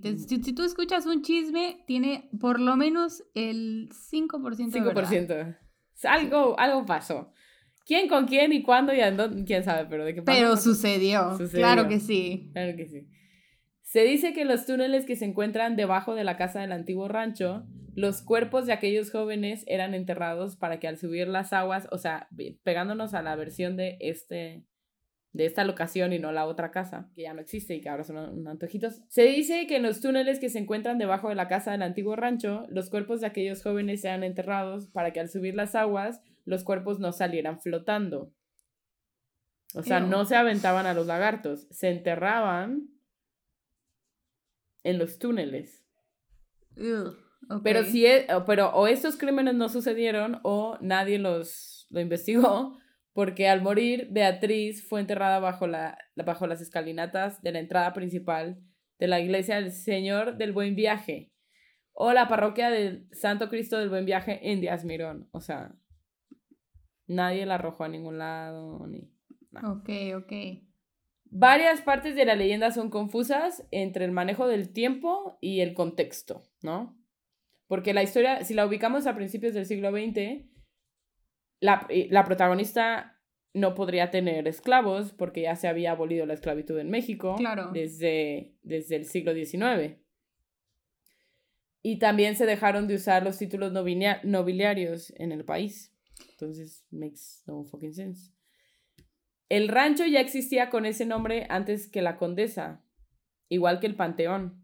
tú escuchas un chisme, tiene por lo menos el 5%. 5%. Algo, algo pasó. ¿Quién con quién y cuándo y dónde? ¿Quién sabe? Pero de qué Pero sucedió. Claro que sí. Claro que sí. Se dice que los túneles que se encuentran debajo de la casa del antiguo rancho los cuerpos de aquellos jóvenes eran enterrados para que al subir las aguas, o sea, pegándonos a la versión de este de esta locación y no la otra casa, que ya no existe y que ahora son unos antojitos. Se dice que en los túneles que se encuentran debajo de la casa del antiguo rancho, los cuerpos de aquellos jóvenes sean enterrados para que al subir las aguas, los cuerpos no salieran flotando. O sea, no se aventaban a los lagartos, se enterraban en los túneles. Pero si e, pero o estos crímenes no sucedieron o nadie los lo investigó porque al morir Beatriz fue enterrada bajo la bajo las escalinatas de la entrada principal de la iglesia del Señor del Buen Viaje o la parroquia del Santo Cristo del Buen Viaje en Díaz Mirón, o sea, nadie la arrojó a ningún lado ni Ok, ok. Varias partes de la leyenda son confusas entre el manejo del tiempo y el contexto, ¿no? Porque la historia, si la ubicamos a principios del siglo XX, la, la protagonista no podría tener esclavos porque ya se había abolido la esclavitud en México desde, desde el siglo XIX. Y también se dejaron de usar los títulos nobiliarios en el país. Entonces, makes no fucking sense. El rancho ya existía con ese nombre antes que la condesa, igual que el panteón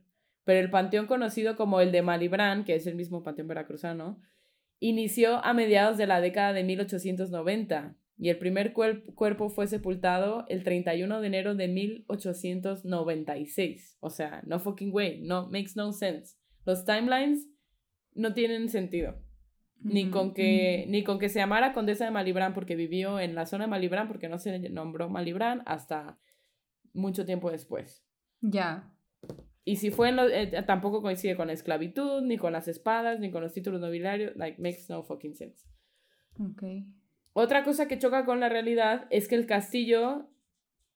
pero el panteón conocido como el de Malibran, que es el mismo panteón veracruzano, inició a mediados de la década de 1890 y el primer cuerpo fue sepultado el 31 de enero de 1896. O sea, no fucking way, no makes no sense. Los timelines no tienen sentido. Ni con, que, ni con que se llamara Condesa de Malibran porque vivió en la zona de Malibran, porque no se nombró Malibran hasta mucho tiempo después. Ya. Y si fue en lo, eh, tampoco coincide con la esclavitud, ni con las espadas, ni con los títulos nobiliarios. Like, makes no fucking sense. Okay. Otra cosa que choca con la realidad es que el castillo,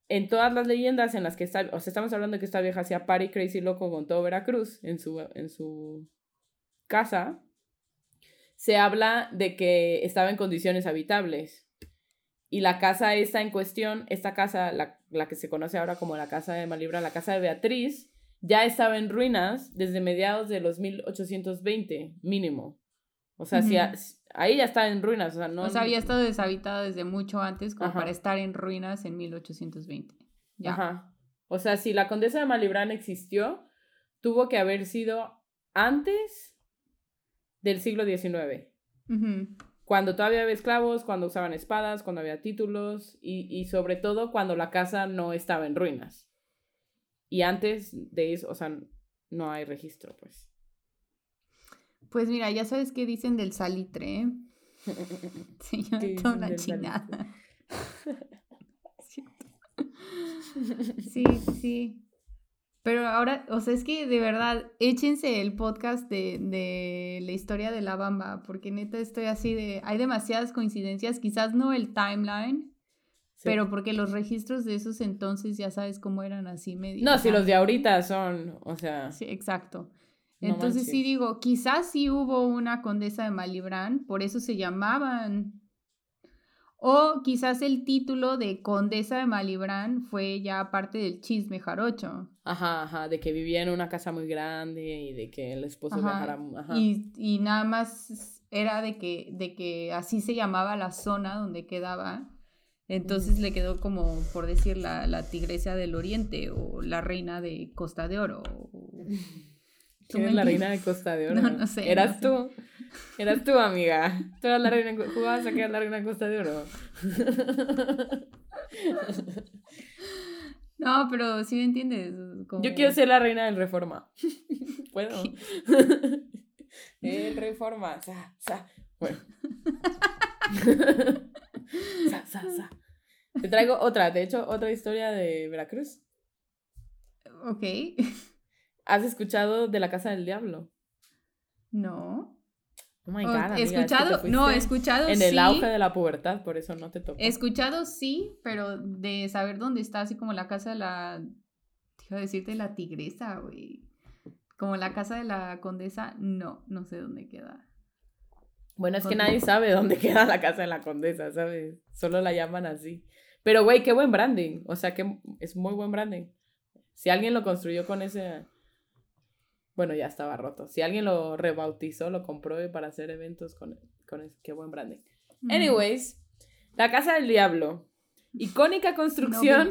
en todas las leyendas en las que está, o sea, estamos hablando de que esta vieja hacía party crazy loco con todo Veracruz en su, en su casa, se habla de que estaba en condiciones habitables. Y la casa esta en cuestión, esta casa, la, la que se conoce ahora como la casa de Malibra, la casa de Beatriz, ya estaba en ruinas desde mediados de los 1820, mínimo. O sea, si ahí ya estaba en ruinas. O sea, no, o sea, había estado deshabitada desde mucho antes como para estar en ruinas en 1820. Ya. Ajá. O sea, si la condesa de Malibrán existió, tuvo que haber sido antes del siglo XIX. Cuando todavía había esclavos, cuando usaban espadas, cuando había títulos y, y sobre todo cuando la casa no estaba en ruinas. Y antes de eso, o sea, no hay registro, pues. Pues mira, ya sabes qué dicen del salitre, ¿eh? Sí, toda una chingada. sí, sí. Pero ahora, o sea, es que de verdad, échense el podcast de, de, la historia de la bamba, porque neta estoy así de, hay demasiadas coincidencias, quizás no el timeline, pero porque los registros de esos entonces ya sabes cómo eran así medio. No, si los de ahorita son, o sea. Sí, exacto. Entonces sí digo, quizás sí hubo una condesa de Malibrán, por eso se llamaban. O quizás el título de condesa de Malibrán fue ya parte del chisme jarocho. Ajá, ajá, de que vivía en una casa muy grande y de que el esposo viajara. Ajá. Y, y nada más era de que, de que así se llamaba la zona donde quedaba entonces le quedó como, por decir, la, la tigresa del oriente o la reina de Costa de Oro. ¿Quién es la reina de Costa de Oro? No, no sé. ¿Eras tú? Eras tu amiga. Tú eras la reina, jugabas a que la reina Costa de Oro. No, pero sí me entiendes. Yo quiero ser la reina del Reforma. Puedo. El Reforma. Sa, sa. Bueno. sa, sa, sa. Te traigo otra, de hecho, otra historia de Veracruz. Ok. ¿Has escuchado de la Casa del Diablo? No. Oh my God, he escuchado, no, he escuchado En el auge de la pubertad, por eso no te tocó. Escuchado sí, pero de saber dónde está, así como la casa de la. Te iba a decirte la tigresa, güey. Como la casa de la condesa, no, no sé dónde queda. Bueno, es que nadie sabe dónde queda la casa de la condesa, ¿sabes? Solo la llaman así. Pero, güey, qué buen branding. O sea, que es muy buen branding. Si alguien lo construyó con ese bueno, ya estaba roto. Si alguien lo rebautizó, lo compró para hacer eventos con, con qué buen branding. Anyways, la Casa del Diablo. Icónica construcción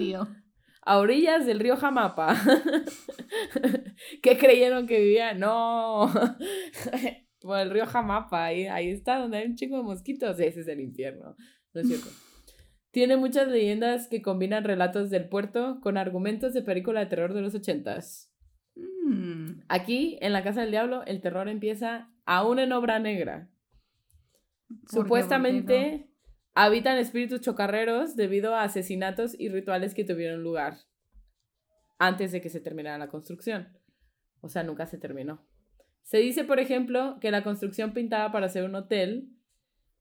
a orillas del río Jamapa. ¿Qué creyeron que vivía? No. Por el río Jamapa, ahí, ahí está donde hay un chico de mosquitos. Ese es el infierno. No es cierto. Tiene muchas leyendas que combinan relatos del puerto con argumentos de película de terror de los ochentas. Mm. Aquí, en la Casa del Diablo, el terror empieza aún en obra negra. Supuestamente habitan espíritus chocarreros debido a asesinatos y rituales que tuvieron lugar antes de que se terminara la construcción. O sea, nunca se terminó. Se dice, por ejemplo, que la construcción pintaba para ser un hotel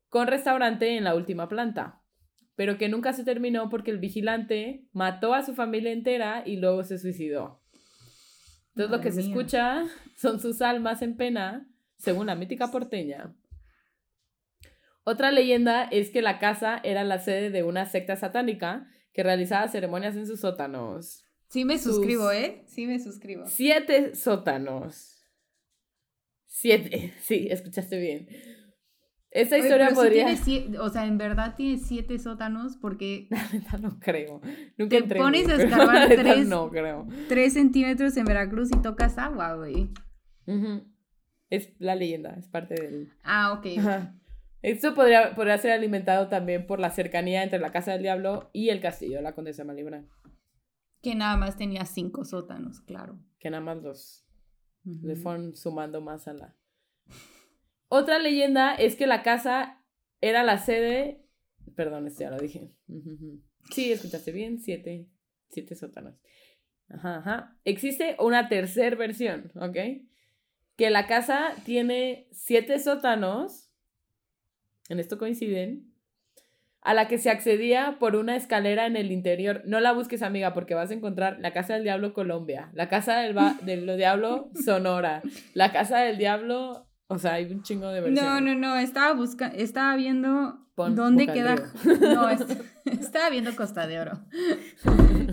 con restaurante en la última planta, pero que nunca se terminó porque el vigilante mató a su familia entera y luego se suicidó. Entonces lo que se escucha son sus almas en pena, según la mítica porteña. Otra leyenda es que la casa era la sede de una secta satánica que realizaba ceremonias en sus sótanos. Sí me suscribo, ¿eh? Sí me suscribo. Siete sótanos. Siete, sí, escuchaste bien. Esa historia podría. o sea, en verdad tiene siete sótanos porque. No creo. Nunca te pones a escarbar tres, no creo. tres centímetros en Veracruz y tocas agua, güey. Es la leyenda, es parte del. Ah, ok. Esto podría, podría ser alimentado también por la cercanía entre la Casa del Diablo y el castillo de la Condesa Malibran. Que nada más tenía cinco sótanos, claro. Que nada más Le fueron sumando más a la. Otra leyenda es que la casa era la sede. Perdón, esto ya lo dije. Sí, escuchaste bien, siete, siete sótanos. Ajá, ajá. Existe una tercera versión, ¿ok? Que la casa tiene siete sótanos. En esto coinciden. A la que se accedía por una escalera en el interior. No la busques, amiga, porque vas a encontrar la Casa del Diablo Colombia, la Casa del, del Diablo Sonora, la Casa del Diablo o sea, hay un chingo de versiones. No, no, no, estaba buscando, estaba viendo dónde queda. No, estaba viendo Costa de Oro.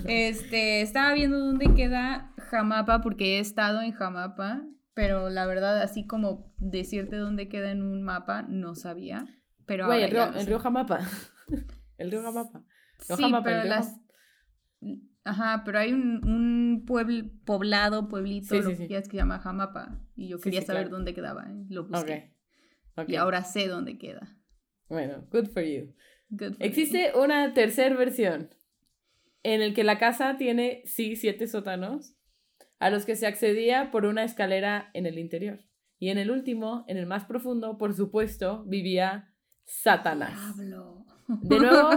Este, estaba viendo dónde queda Jamapa porque he estado en Jamapa, pero la verdad, así como decirte dónde queda en un mapa, no sabía. Pero Güey, el, río, el río Jamapa. El río Jamapa. sí, pero las. Ajá, pero hay un, un pueblo, poblado, pueblito, lo que que se llama Jamapa. Y yo quería saber dónde quedaba. ¿eh? Lo busqué. Y ahora sé dónde queda. Bueno, good for you. Existe una tercera versión en el que la casa tiene, sí, siete sótanos, a los que se accedía por una escalera en el interior. Y en el último, en el más profundo, por supuesto, vivía Satanás. Diablo. De nuevo,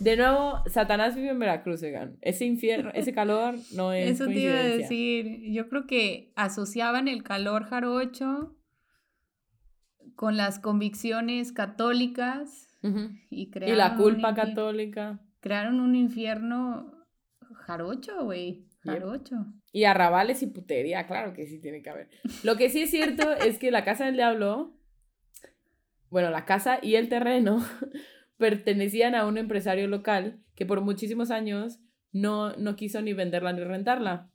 de nuevo, Satanás vive en Veracruz, oigan. Ese infierno, ese calor no es. Eso te iba a decir. Yo creo que asociaban el calor jarocho con las convicciones católicas y crearon. Y la culpa católica. Crearon un infierno jarocho, güey. Jarocho. Y arrabales y putería, claro que sí tiene que haber. Lo que sí es cierto es que la casa del diablo, bueno, la casa y el terreno pertenecían a un empresario local que por muchísimos años no, no quiso ni venderla ni rentarla.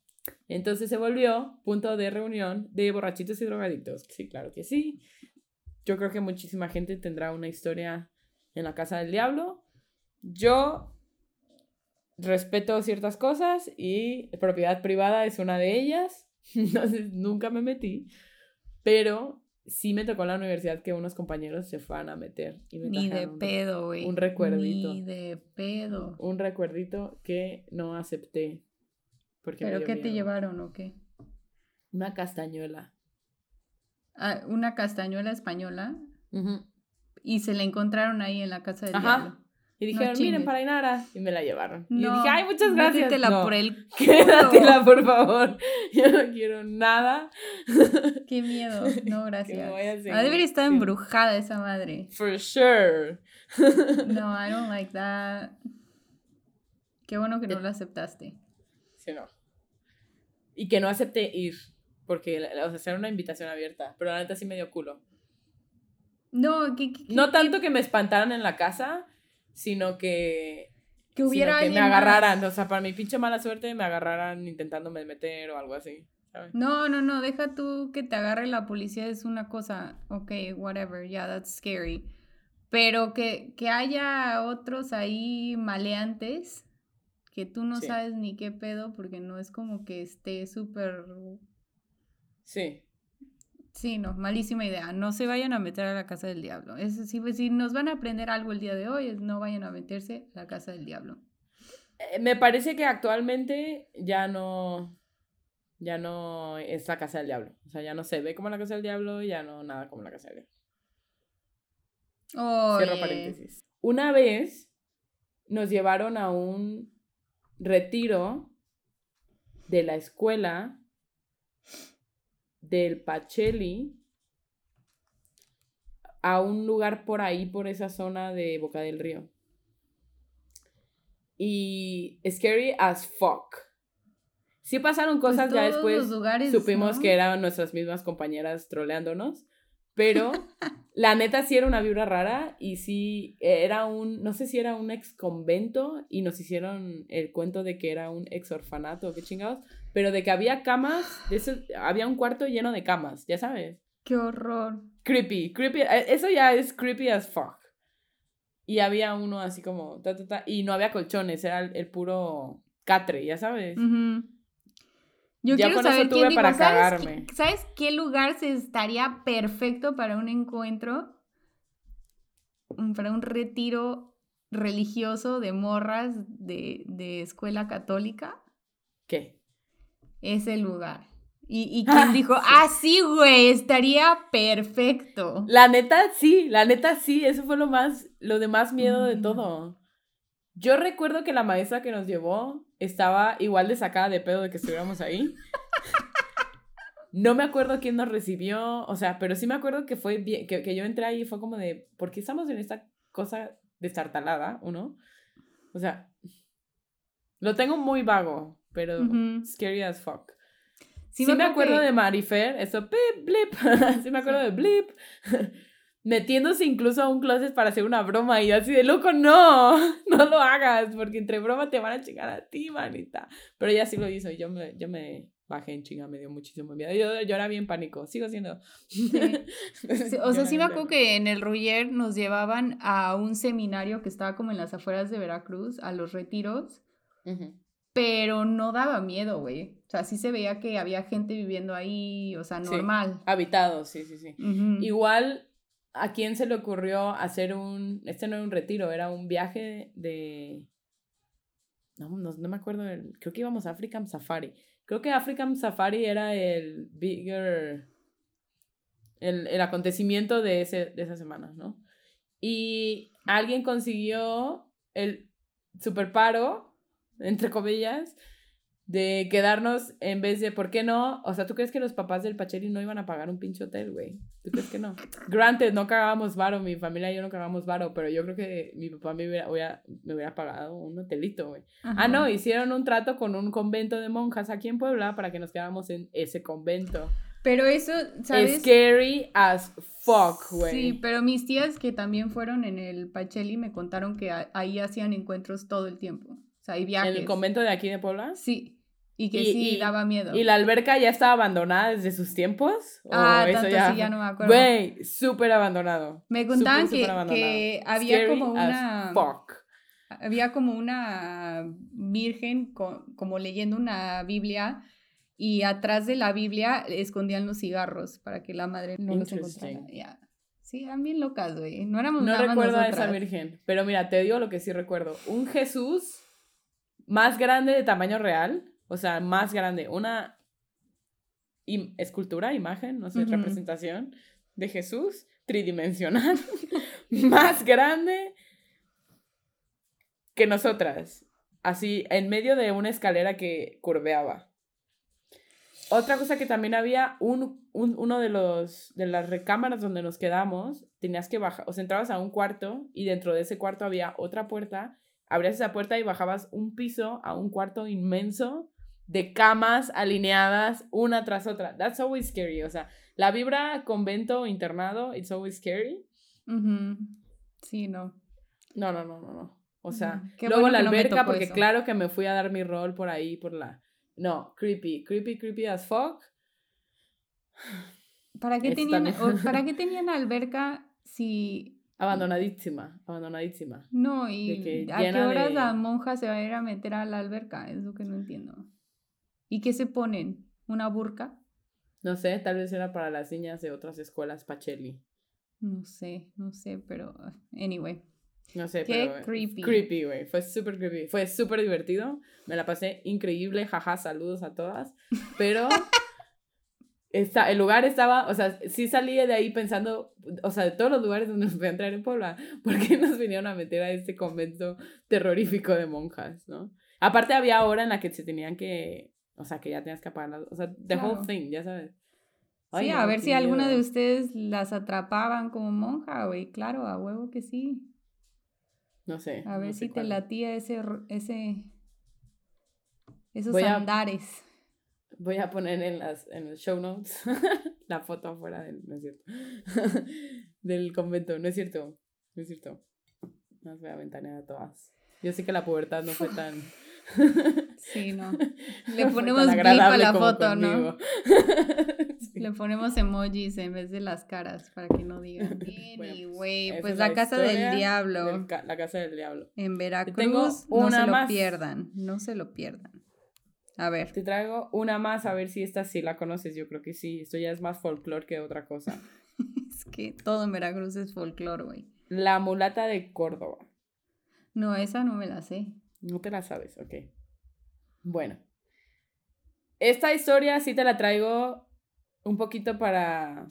Entonces se volvió punto de reunión de borrachitos y drogadictos. Sí, claro que sí. Yo creo que muchísima gente tendrá una historia en la casa del diablo. Yo respeto ciertas cosas y propiedad privada es una de ellas. Entonces nunca me metí. Pero sí me tocó en la universidad que unos compañeros se fueran a meter. Y me Ni de pedo, güey. un recuerdito. Ni de pedo. Un recuerdito que no acepté. Porque ¿Pero qué te llevaron o qué? Una castañuela. Ah, una castañuela española y se la encontraron ahí en la casa del Ajá. diablo. Y No dijeron, miren, para Inara. Y me la llevaron. y No, dije, ay, muchas gracias. métetela No, por el Quédatela, culo. por favor. Yo no quiero nada. Qué miedo. No, gracias. vaya a Ha de seguir haber estado siendo- embrujada esa madre. For sure. No, I don't like that. Qué bueno que no la aceptaste. Sí, no. Y que no acepté ir. Porque, o sea, era una invitación abierta. Pero la neta sí me dio culo. No, que, que- No que- tanto que me espantaran en la casa, sino que. que hubiera que me más. agarraran. O sea, para mi pinche mala suerte, me agarraran intentándome meter o algo así. ¿sabes? No, no, no, deja tú que te agarre la policía, es una cosa, ok, whatever, yeah, that's scary. Pero que, que haya otros ahí maleantes que tú no Sí. sabes ni qué pedo porque no es como que esté súper... Sí. Sí, no, malísima idea. No se vayan a meter a la casa del diablo. Es, si, si nos van a aprender algo el día de hoy, es no vayan a meterse a la casa del diablo. Eh, Me parece que actualmente ya no. Ya no es la casa del diablo. O sea, ya no se ve como la casa del diablo, ya no nada como la casa del diablo. Cierro paréntesis. Una vez nos llevaron a un retiro de la escuela del Pacheli a un lugar por ahí, por esa zona de Boca del Río. Y scary as fuck. Sí pasaron Pues cosas, ya después lugares, supimos ¿no? que eran nuestras mismas compañeras troleándonos, pero la neta sí era una vibra rara y sí era un, no sé si era un ex convento y nos hicieron el cuento de que era un ex orfanato, qué chingados, pero de que había camas, de eso, había un cuarto lleno de camas, ya sabes. Qué horror. Creepy, creepy, eh, eso ya es creepy as fuck. Y había uno así como, ta, ta, ta, y no había colchones, era el, el puro catre, ya sabes. Ujú. Yo Ya quiero con eso saber tuve quién dijo, para ¿sabes, cagarme. qué- ¿sabes qué lugar se estaría perfecto para un encuentro? Mm, Para un retiro religioso de morras de, de escuela católica. ¿Qué? Ese lugar. Y, y quien dijo, ah, sí, güey, estaría perfecto. La neta, sí, la neta, sí, eso fue lo más, lo de más miedo de Mm. todo. Yo recuerdo que la maestra que nos llevó estaba igual de sacada de pedo de que estuviéramos ahí. No me acuerdo quién nos recibió, o sea, pero sí me acuerdo que fue bien, que, que yo entré ahí y fue como de, ¿por qué estamos en esta cosa destartalada, uno? O sea, lo tengo muy vago, pero Ujú. scary as fuck. Sí, Sí, me acuerdo que- de Marifer, eso, blip, blip. sí me acuerdo de blip. Metiéndose incluso a un closet para hacer una broma y yo así de loco, no, no lo hagas, porque entre broma te van a chingar a ti, manita. Pero ella sí lo hizo y yo me, yo me bajé en chinga, me dio muchísimo miedo. Yo, yo era bien pánico, sigo siendo. Sí. Sí, o sea, sí me acuerdo que en el Ruyer nos llevaban a un seminario que estaba como en las afueras de Veracruz, a los retiros, Ujú. Pero no daba miedo, güey. O sea, sí se veía que había gente viviendo ahí, o sea, Sí. normal. Habitado, sí, sí, sí. Igual, ¿a quién se le ocurrió hacer un... Este no era un retiro, era un viaje de... No, no, no me acuerdo, el- creo que íbamos a African Safari. Creo que African Safari era el bigger... El, el acontecimiento de, ese, de esa semana, ¿no? Y alguien consiguió el super paro, entre comillas, de quedarnos en vez de, ¿por qué no? O sea, ¿tú crees que los papás del Pacheli no iban a pagar un pinche hotel, güey? ¿Tú crees que no? Granted, no cagábamos varo, mi familia y yo no cagábamos varo, pero yo creo que mi papá me hubiera, hubiera- me hubiera pagado un hotelito, güey. Ah, no, hicieron un trato con un convento de monjas aquí en Puebla para que nos quedáramos en ese convento. Pero eso, ¿sabes? Scary as fuck, güey. Sí, pero mis tías que también fueron en el Pacheli me contaron que ahí hacían encuentros todo el tiempo. O sea, hay ¿En viajes. el convento de aquí de Puebla? Sí. Y que Y- sí y- daba miedo. ¿Y la alberca ya estaba abandonada desde sus tiempos? ¿O Ah, eso tanto sí, ya no me acuerdo. Güey, súper abandonado. me contaban Súper, que, abandonado. que había Scary como una. Fuck. había como una virgen co- como leyendo una Biblia y atrás de la Biblia escondían los cigarros para que la madre no los encontrara. Ya. Sí, eran bien locas, güey. No éramos No recuerdo a esa virgen, pero mira, te digo lo que sí recuerdo. Un Jesús más grande de tamaño real, o sea, más grande, una escultura, imagen, no sé, representación de Jesús tridimensional, más grande que nosotras, así en medio de una escalera que curveaba. Otra cosa que también había, un, uno de los de las recámaras donde nos quedamos, tenías que bajar, o sea, entrabas a un cuarto y dentro de ese cuarto había otra puerta, abrías esa puerta y bajabas un piso a un cuarto inmenso de camas alineadas una tras otra. That's always scary, o sea, la vibra convento internado, it's always scary. Sí, no. No, no, no, no, no. O sea, luego la alberca, porque claro que me fui a dar mi rol por ahí, por la... No, creepy, creepy, creepy as fuck. ¿Para qué, tenían, ¿Para qué tenían alberca si... Abandonadísima, abandonadísima. No, y ¿a qué horas la monja se va a ir a meter a la alberca? Es lo que no entiendo. ¿Y qué se ponen? ¿Una burka? No sé, tal vez era para las niñas de otras escuelas Pacheli. No sé, no sé, pero anyway. No sé, Qué pero. Creepy. Creepy, güey. Fue súper creepy. Fue súper divertido. Me la pasé increíble. Jaja, saludos a todas. Pero. Está, el lugar estaba, o sea, sí salí de ahí pensando, o sea, de todos los lugares donde nos voy a entrar en Puebla, ¿por qué nos vinieron a meter a este convento terrorífico de monjas, no? Aparte había hora en la que se tenían que, o sea, que ya tenías que apagar o sea, the whole thing, ya sabes. sí, a ver si alguna de ustedes las atrapaban como monja, güey, claro, a huevo que sí. No sé. A ver si te latía ese, ese, esos andares. Voy a poner en las en los show notes la foto afuera del, no es cierto, del convento, no es cierto, no es cierto. Las voy a ventanear a todas. Yo sé que la pubertad no fue tan Sí, no. Le ponemos blip a la foto, ¿no? Le ponemos emojis en vez de las caras para que no digan. Anyway, pues la, casa del diablo. la casa del diablo. En Veracruz, no se lo pierdan, no se lo pierdan. A ver. Te traigo una más a ver si esta sí la conoces. Yo creo que sí. Esto ya es más folclore que otra cosa. es que todo en Veracruz es folclore, güey. La mulata de Córdoba. No, esa no me la sé. No te la sabes, ok. Bueno. Esta historia sí te la traigo un poquito para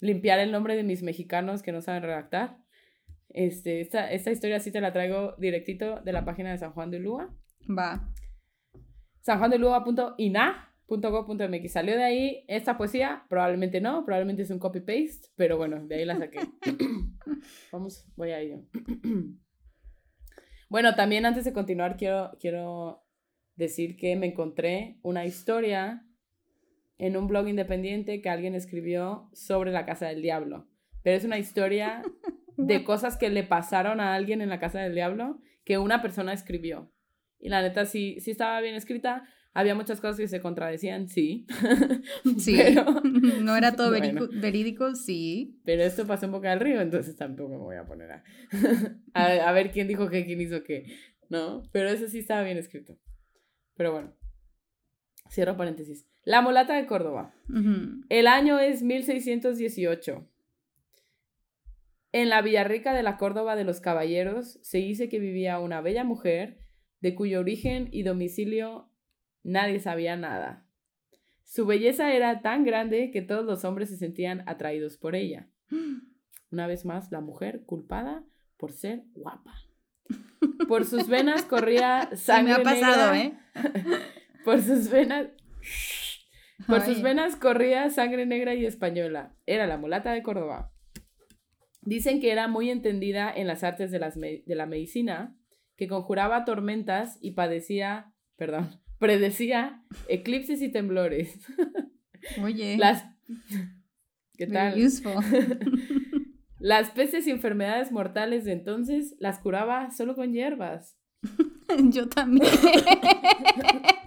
limpiar el nombre de mis mexicanos que no saben redactar. Este, esta, esta historia sí te la traigo directito de la página de San Juan de Lua. Va. sanjuandelua.ina.go.mx. ¿Salió de ahí esta poesía? Probablemente no, probablemente es un copy-paste, pero bueno, de ahí la saqué. Vamos, voy a ello. Bueno, también antes de continuar quiero, quiero decir que me encontré una historia en un blog independiente que alguien escribió sobre la casa del diablo. Pero es una historia de cosas que le pasaron a alguien en la casa del diablo que una persona escribió. Y la neta sí, sí estaba bien escrita, había muchas cosas que se contradecían, sí. Sí. no era todo verídico, sí. Pero esto pasó un poco al río, entonces tampoco me voy a poner a, a, ver quién dijo qué, quién hizo qué. ¿No? Pero eso sí estaba bien escrito. Pero bueno. Cierro paréntesis. La mulata de Córdoba. El año es 1618. En la Villarrica de la Córdoba de los Caballeros se dice que vivía una bella mujer de cuyo origen y domicilio nadie sabía nada. Su belleza era tan grande que todos los hombres se sentían atraídos por ella. Una vez más, la mujer culpada por ser guapa. Por sus venas corría sangre. me ha pasado, ¿eh? por sus venas. Por sus venas corría sangre negra y española. Era la mulata de Córdoba. Dicen que era muy entendida en las artes de, de la medicina, que conjuraba tormentas y padecía, perdón, predecía eclipses y temblores. Oye. Las ¿Qué tal? Las peces y enfermedades mortales de entonces las curaba solo con hierbas. Yo también.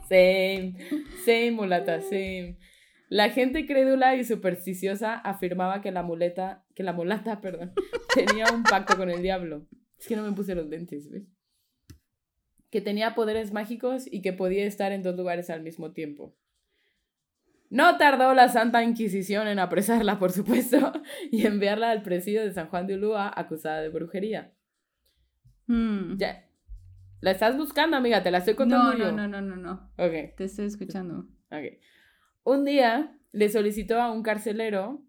same, same, mulata, same. La gente crédula y supersticiosa afirmaba que la muleta, que la mulata, perdón, tenía un pacto con el diablo. Es que no me puse los lentes, ¿ves? Que tenía poderes mágicos y que podía estar en dos lugares al mismo tiempo. No tardó la Santa Inquisición en apresarla, por supuesto, y enviarla al presidio de San Juan de Ulúa acusada de brujería. Hmm. Ya. ¿La estás buscando, amiga? Te la estoy contando No, yo. no, no, no, no, no. Ok, Te estoy escuchando. ok. Un día le solicitó a un carcelero.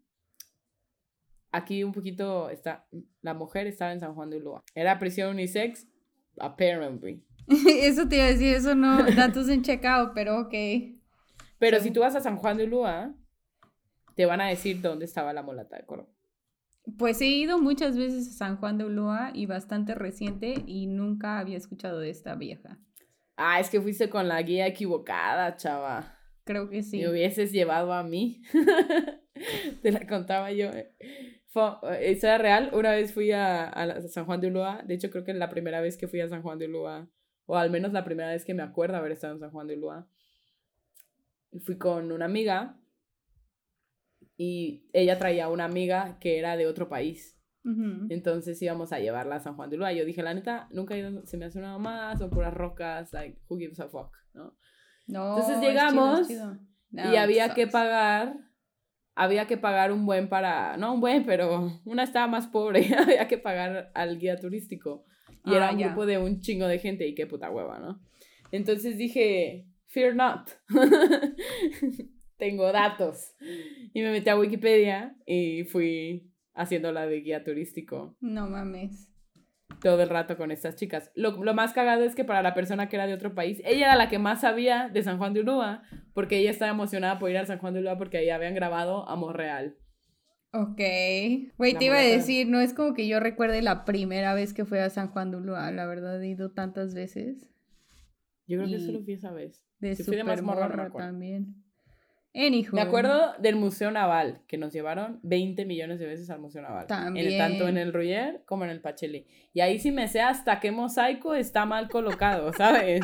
Aquí un poquito está. La mujer estaba en San Juan de Ulúa. Era prisión unisex, apparently. eso te iba a decir, eso no, datos en checkout, pero ok. Pero Sí. si tú vas a San Juan de Ulúa, te van a decir dónde estaba la mulata de Coro. Pues he ido muchas veces a San Juan de Ulúa y bastante reciente y nunca había escuchado de esta vieja. Ah, es que fuiste con la guía equivocada, chava. Creo que sí. Me hubieses llevado a mí. Te la contaba yo. Fue, eso era real. Una vez fui a, a San Juan de Ulúa. De hecho, creo que la primera vez que fui a San Juan de Ulúa, o al menos la primera vez que me acuerdo haber estado en San Juan de Ulúa, fui con una amiga y ella traía una amiga que era de otro país. Ujú. Entonces íbamos a llevarla a San Juan de Ulúa. Yo dije, la neta, nunca he ido, se me hace una más, son puras rocas, like, who gives a fuck, ¿no? No, Entonces es chido, es llegamos chido. y No, había que sucks. pagar, había que pagar un buen para, no un buen, pero una estaba más pobre, había que pagar al guía turístico. Y era Ah, un grupo de un chingo de gente y qué puta hueva, ¿no? Entonces dije, fear not. Tengo datos. Y me metí a Wikipedia y fui haciendo la de guía turístico No mames. todo el rato con estas chicas. Lo, lo más cagado es que para la persona que era de otro país, ella era la que más sabía de San Juan de Ulúa, porque ella estaba emocionada por ir a San Juan de Ulúa porque ahí habían grabado Amor Real. Ok. Güey, te iba a decir, no es como que yo recuerde la primera vez que fui a San Juan de Ulúa. La verdad, he ido tantas veces. Yo creo que solo fui esa vez. De Si fui de morra, también. Anywho. Me acuerdo del Museo Naval, que nos llevaron 20 millones de veces al Museo Naval. En el- tanto en También. el Roger como en el Pacheli. Y ahí sí me sé hasta qué mosaico está mal colocado, ¿sabes?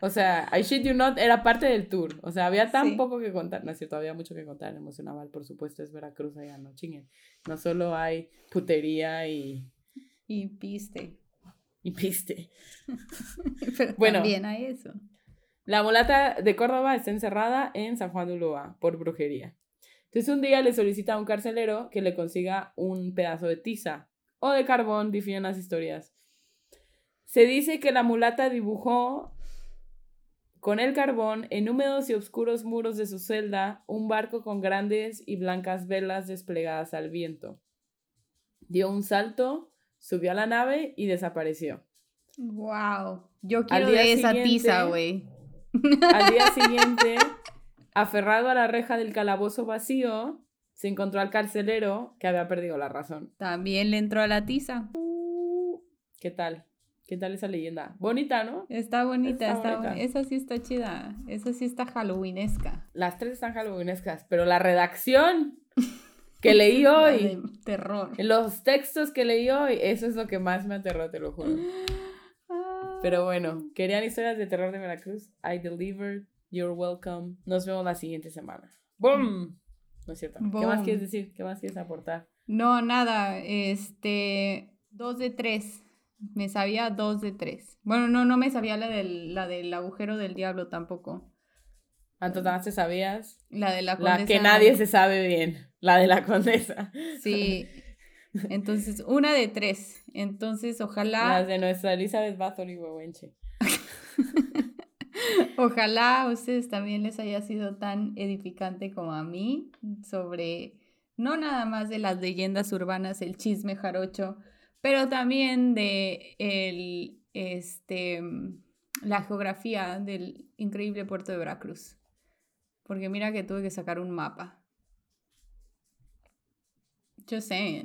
O sea, I shit you not era parte del tour. O sea, había tan Sí. poco que contar. No es cierto, había mucho que contar Naval, por supuesto, es Veracruz allá, no chinguen. No solo hay putería y, Y piste. y piste. Pero Bueno. también hay eso. La mulata de Córdoba está encerrada en San Juan de Ulúa por brujería. Entonces un día le solicita a un carcelero que le consiga un pedazo de tiza o de carbón, difieren las historias. Se dice que la mulata dibujó con el carbón en húmedos y oscuros muros de su celda un barco con grandes y blancas velas desplegadas al viento. Dio un salto, subió a la nave y desapareció. Wow. Yo quiero día de esa tiza, güey. Al día siguiente, aferrado a la reja del calabozo vacío, se encontró al carcelero que había perdido la razón. También le entró a la tiza. ¿Qué tal? ¿Qué tal esa leyenda? Bonita, ¿no? Está bonita, Está está, bonita. Esa sí está chida. Esa sí está halloweenesca. Las tres están halloweenescas, pero la redacción que leí hoy, terror. los textos que leí hoy, eso es lo que más me aterró, te lo juro. Ah. Pero bueno, ¿querían historias de terror de Veracruz? I delivered, you're welcome. Nos vemos la siguiente semana. ¡Boom! No es cierto. ¿Qué más quieres decir? ¿Qué más quieres aportar? No, nada. Este. Dos de tres. Me sabía dos de tres. Bueno, no, no me sabía la del, la del agujero del diablo tampoco. Entonces nada más te sabías. La de la La condesa. que nadie se sabe bien. La de la condesa. Sí. Entonces, una de tres. Entonces, ojalá. Las de nuestra Elizabeth Bathory Huehuenche. Ojalá a ustedes también les haya sido tan edificante como a mí sobre no nada más de las leyendas urbanas, el chisme jarocho, pero también de el, este, la geografía del increíble puerto de Veracruz. Porque mira que tuve que sacar un mapa. Yo sé,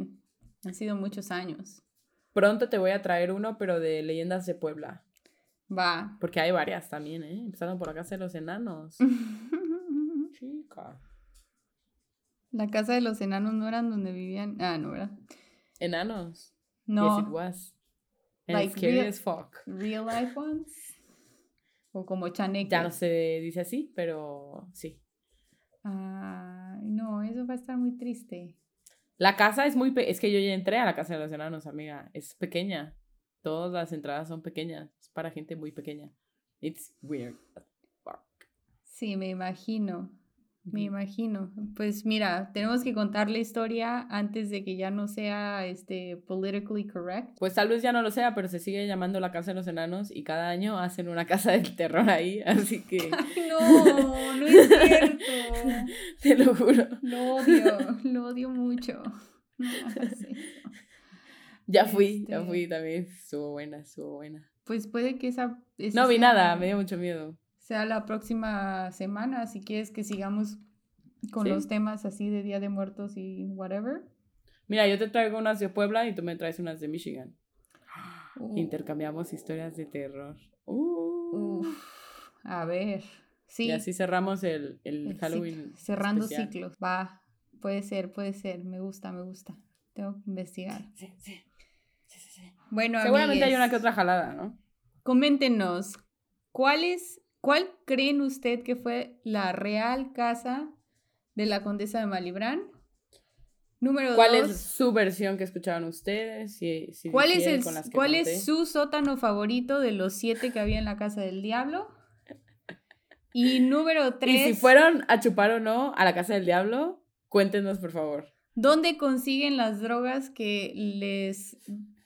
han sido muchos años. Pronto te voy a traer uno, pero de leyendas de Puebla. Va. Porque hay varias también, ¿eh? Empezando por la casa de los enanos. Chica. La casa de los enanos no eran donde vivían. Ah, no, ¿verdad? Enanos. No. Yes, it was. And Like scary real- as fuck. Real life ones. O como chaneques. Ya no se dice así, pero sí. Ay, no, eso va a estar muy triste. La casa es muy... es que yo ya entré a la casa de los enanos, amiga. Es pequeña. Todas las entradas son pequeñas. Es para gente muy pequeña. It's weird. as fuck. Sí, me imagino. Me imagino. Pues mira, tenemos que contar la historia antes de que ya no sea este politically correct. Pues tal vez ya no lo sea, pero se sigue llamando la Casa de los Enanos y cada año hacen una casa del terror ahí, así que... Ay, no, no es cierto. Te lo juro. Lo odio, lo odio mucho. No hagas eso. Ya fui, ya Este- fui también. Estuvo buena, estuvo buena. Pues puede que esa... ese No vi sea- nada, me dio mucho miedo. Sea la próxima semana, si quieres que sigamos con Sí. los temas así de Día de Muertos y whatever. Mira, yo te traigo unas de Puebla y tú me traes unas de Michigan. Uh, Intercambiamos historias de terror. Uh. a ver. Sí. Y así cerramos el, el el Halloween. ciclo, cerrando especial. ciclos. Va. Puede ser, puede ser. Me gusta, me gusta. Tengo que investigar. Sí, sí. Sí, sí, sí. Bueno, Seguramente hay una que otra jalada, ¿no? Coméntenos, ¿cuál es, cuál creen usted que fue la real casa de la condesa de Malibrán? Número ¿Cuál dos. es su versión que escucharon ustedes? Si, si ¿Cuál es, el, con las que ¿Cuál es su sótano favorito de los siete que había en la casa del diablo? Y número tres, Y si fueron a chupar o no a la casa del diablo, cuéntenos, por favor. ¿dónde consiguen las drogas que les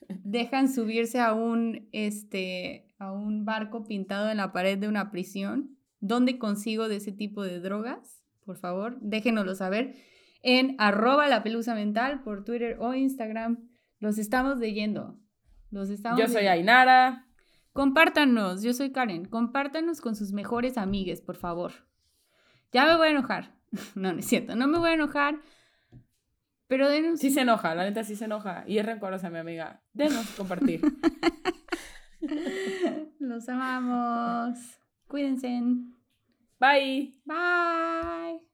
dejan subirse a un, este, a un barco pintado en la pared de una prisión? ¿Dónde consigo de ese tipo de drogas? Por favor, déjenoslo saber en arroba la pelusa mental por Twitter o Instagram. Los estamos leyendo. Los estamos Yo soy. Ainara. Compártanos, yo soy Karen. Compártanos con sus mejores amigues, por favor. Ya me voy a enojar. No, no es cierto, no me voy a enojar. Pero denos. Sí se enoja, la neta sí se enoja. Y es rencorosa mi amiga. Denos compartir. Los amamos. Cuídense. Bye. Bye.